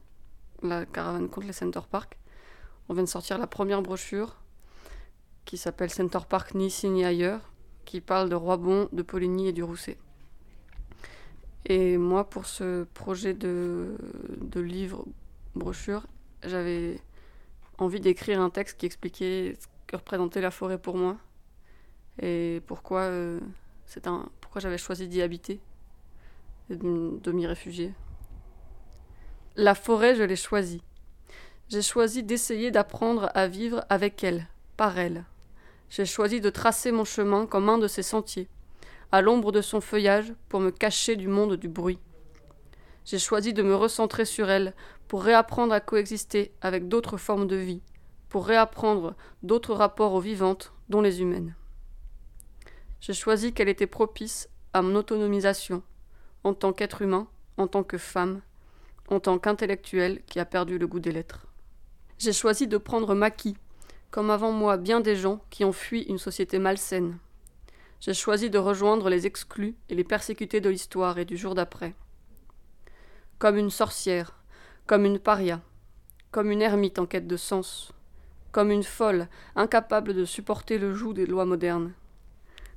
la caravane contre les Center Park. On vient de sortir la première brochure qui s'appelle Center Park ni ici ni ailleurs, qui parle de Roibon, de Poligny et du Rousset. Et moi, pour ce projet de, livre brochure, j'avais envie d'écrire un texte qui expliquait ce que représentait la forêt pour moi et pourquoi, euh, c'est un, pourquoi j'avais choisi d'y habiter et de, de m'y réfugier. La forêt, je l'ai choisie. J'ai choisi d'essayer d'apprendre à vivre avec elle, par elle. J'ai choisi de tracer mon chemin comme un de ses sentiers, à l'ombre de son feuillage, pour me cacher du monde du bruit. J'ai choisi de me recentrer sur elle, pour réapprendre à coexister avec d'autres formes de vie, pour réapprendre d'autres rapports aux vivantes, dont les humaines. J'ai choisi qu'elle était propice à mon autonomisation, en tant qu'être humain, en tant que femme, en tant qu'intellectuel qui a perdu le goût des lettres. J'ai choisi de prendre maquis, comme avant moi bien des gens qui ont fui une société malsaine. J'ai choisi de rejoindre les exclus et les persécutés de l'histoire et du jour d'après. Comme une sorcière, comme une paria, comme une ermite en quête de sens, comme une folle incapable de supporter le joug des lois modernes,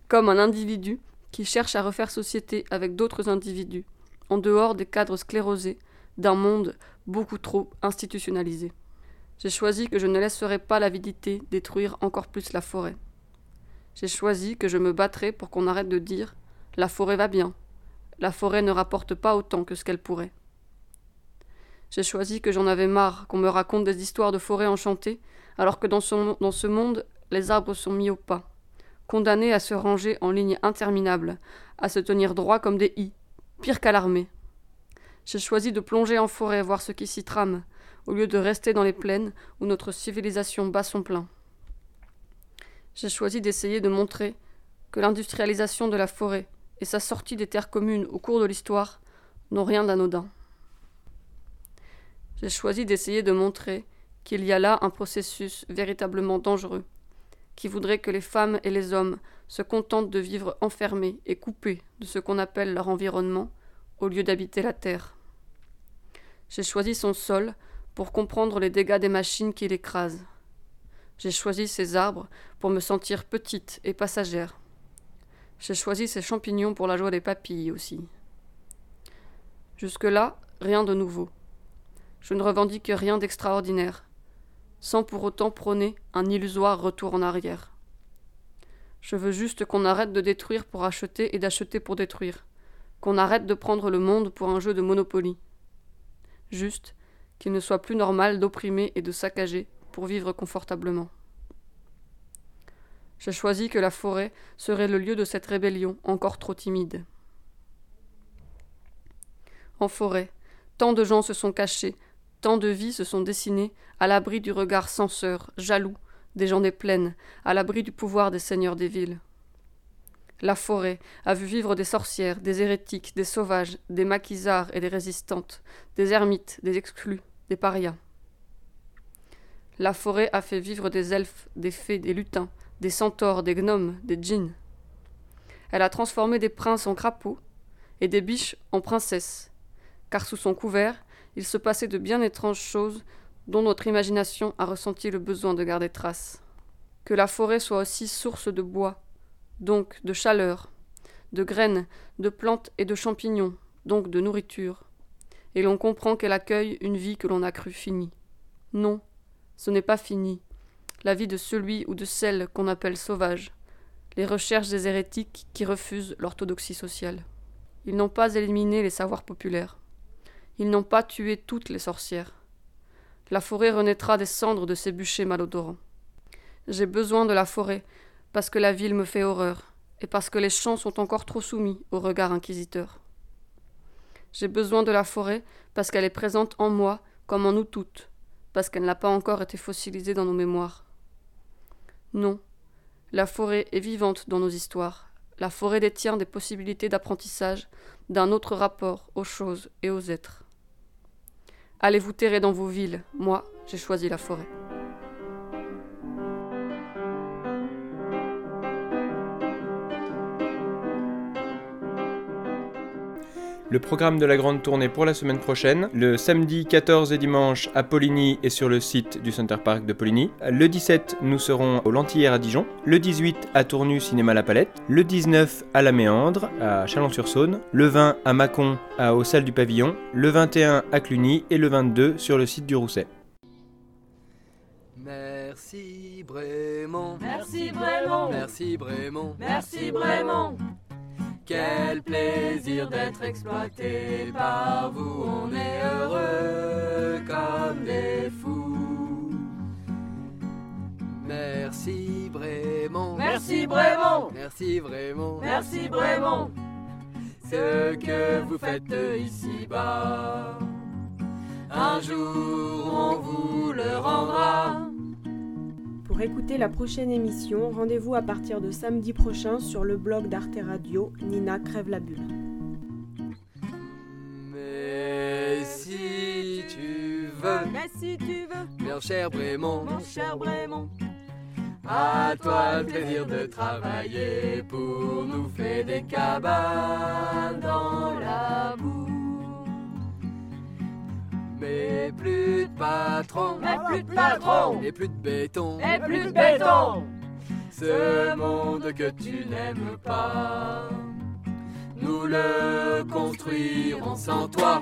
comme un individu qui cherche à refaire société avec d'autres individus, en dehors des cadres sclérosés d'un monde beaucoup trop institutionnalisé. J'ai choisi que je ne laisserai pas l'avidité détruire encore plus la forêt. J'ai choisi que je me battrai pour qu'on arrête de dire la forêt va bien, la forêt ne rapporte pas autant que ce qu'elle pourrait. J'ai choisi que j'en avais marre qu'on me raconte des histoires de forêts enchantées, alors que dans, ce monde, les arbres sont mis au pas, condamnés à se ranger en lignes interminables, à se tenir droit comme des i, pire qu'à l'armée. J'ai choisi de plonger en forêt voir ce qui s'y trame, au lieu de rester dans les plaines où notre civilisation bat son plein. J'ai choisi d'essayer de montrer que l'industrialisation de la forêt et sa sortie des terres communes au cours de l'histoire n'ont rien d'anodin. J'ai choisi d'essayer de montrer qu'il y a là un processus véritablement dangereux, qui voudrait que les femmes et les hommes se contentent de vivre enfermés et coupés de ce qu'on appelle leur environnement, au lieu d'habiter la terre. J'ai choisi son sol pour comprendre les dégâts des machines qui l'écrasent. J'ai choisi ces arbres pour me sentir petite et passagère. J'ai choisi ces champignons pour la joie des papilles aussi. Jusque-là, rien de nouveau. Je ne revendique rien d'extraordinaire, sans pour autant prôner un illusoire retour en arrière. Je veux juste qu'on arrête de détruire pour acheter et d'acheter pour détruire, qu'on arrête de prendre le monde pour un jeu de Monopoly. Juste qu'il ne soit plus normal d'opprimer et de saccager pour vivre confortablement. J'ai choisi que la forêt serait le lieu de cette rébellion encore trop timide. En forêt, tant de gens se sont cachés, tant de vies se sont dessinées à l'abri du regard censeur, jaloux, des gens des plaines, à l'abri du pouvoir des seigneurs des villes. La forêt a vu vivre des sorcières, des hérétiques, des sauvages, des maquisards et des résistantes, des ermites, des exclus, des parias. La forêt a fait vivre des elfes, des fées, des lutins, des centaures, des gnomes, des djinns. Elle a transformé des princes en crapauds et des biches en princesses, car sous son couvert, il se passait de bien étranges choses dont notre imagination a ressenti le besoin de garder trace. Que la forêt soit aussi source de bois, donc de chaleur, de graines, de plantes et de champignons, donc de nourriture, et l'on comprend qu'elle accueille une vie que l'on a cru finie. Non, ce n'est pas fini. La vie de celui ou de celle qu'on appelle sauvage, les recherches des hérétiques qui refusent l'orthodoxie sociale. Ils n'ont pas éliminé les savoirs populaires. Ils n'ont pas tué toutes les sorcières. La forêt renaîtra des cendres de ces bûchers malodorants. J'ai besoin de la forêt parce que la ville me fait horreur et parce que les champs sont encore trop soumis au regard inquisiteur. J'ai besoin de la forêt parce qu'elle est présente en moi comme en nous toutes, parce qu'elle n'a pas encore été fossilisée dans nos mémoires. Non, la forêt est vivante dans nos histoires. La forêt détient des possibilités d'apprentissage, d'un autre rapport aux choses et aux êtres. Allez vous terrer dans vos villes, moi j'ai choisi la forêt. Le programme de la grande tournée pour la semaine prochaine, le samedi 14 et dimanche à Poligny et sur le site du Center Park de Poligny. Le 17, nous serons au Lentillère à Dijon. Le 18 à Tournu Cinéma La Palette. Le 19 à La Méandre à Chalon-sur-Saône. Le 20 à Mâcon à aux Salles du Pavillon. Le 21 à Cluny et le 22 sur le site du Rousset. Merci Brémond. Merci Brémond. Merci Brémond. Merci Brémond. Quel plaisir d'être exploité par vous, on est heureux comme des fous. Merci Brémond. Merci Brémond. Merci Brémond. Merci Brémond. Ce que vous faites ici-bas, un jour on vous le rendra. Pour écouter la prochaine émission, rendez-vous à partir de samedi prochain sur le blog d'Arte Radio Nina Crève la Bulle. Mais si tu veux, Mais si tu veux, bien cher Brémond, mon cher Brémond, à toi le plaisir de travailler pour nous faire des cabanes dans la boue. Mais plus de patron, Mais plus de patron. et plus de béton, Et plus de béton. Ce monde que tu n'aimes pas, nous le construirons sans toi.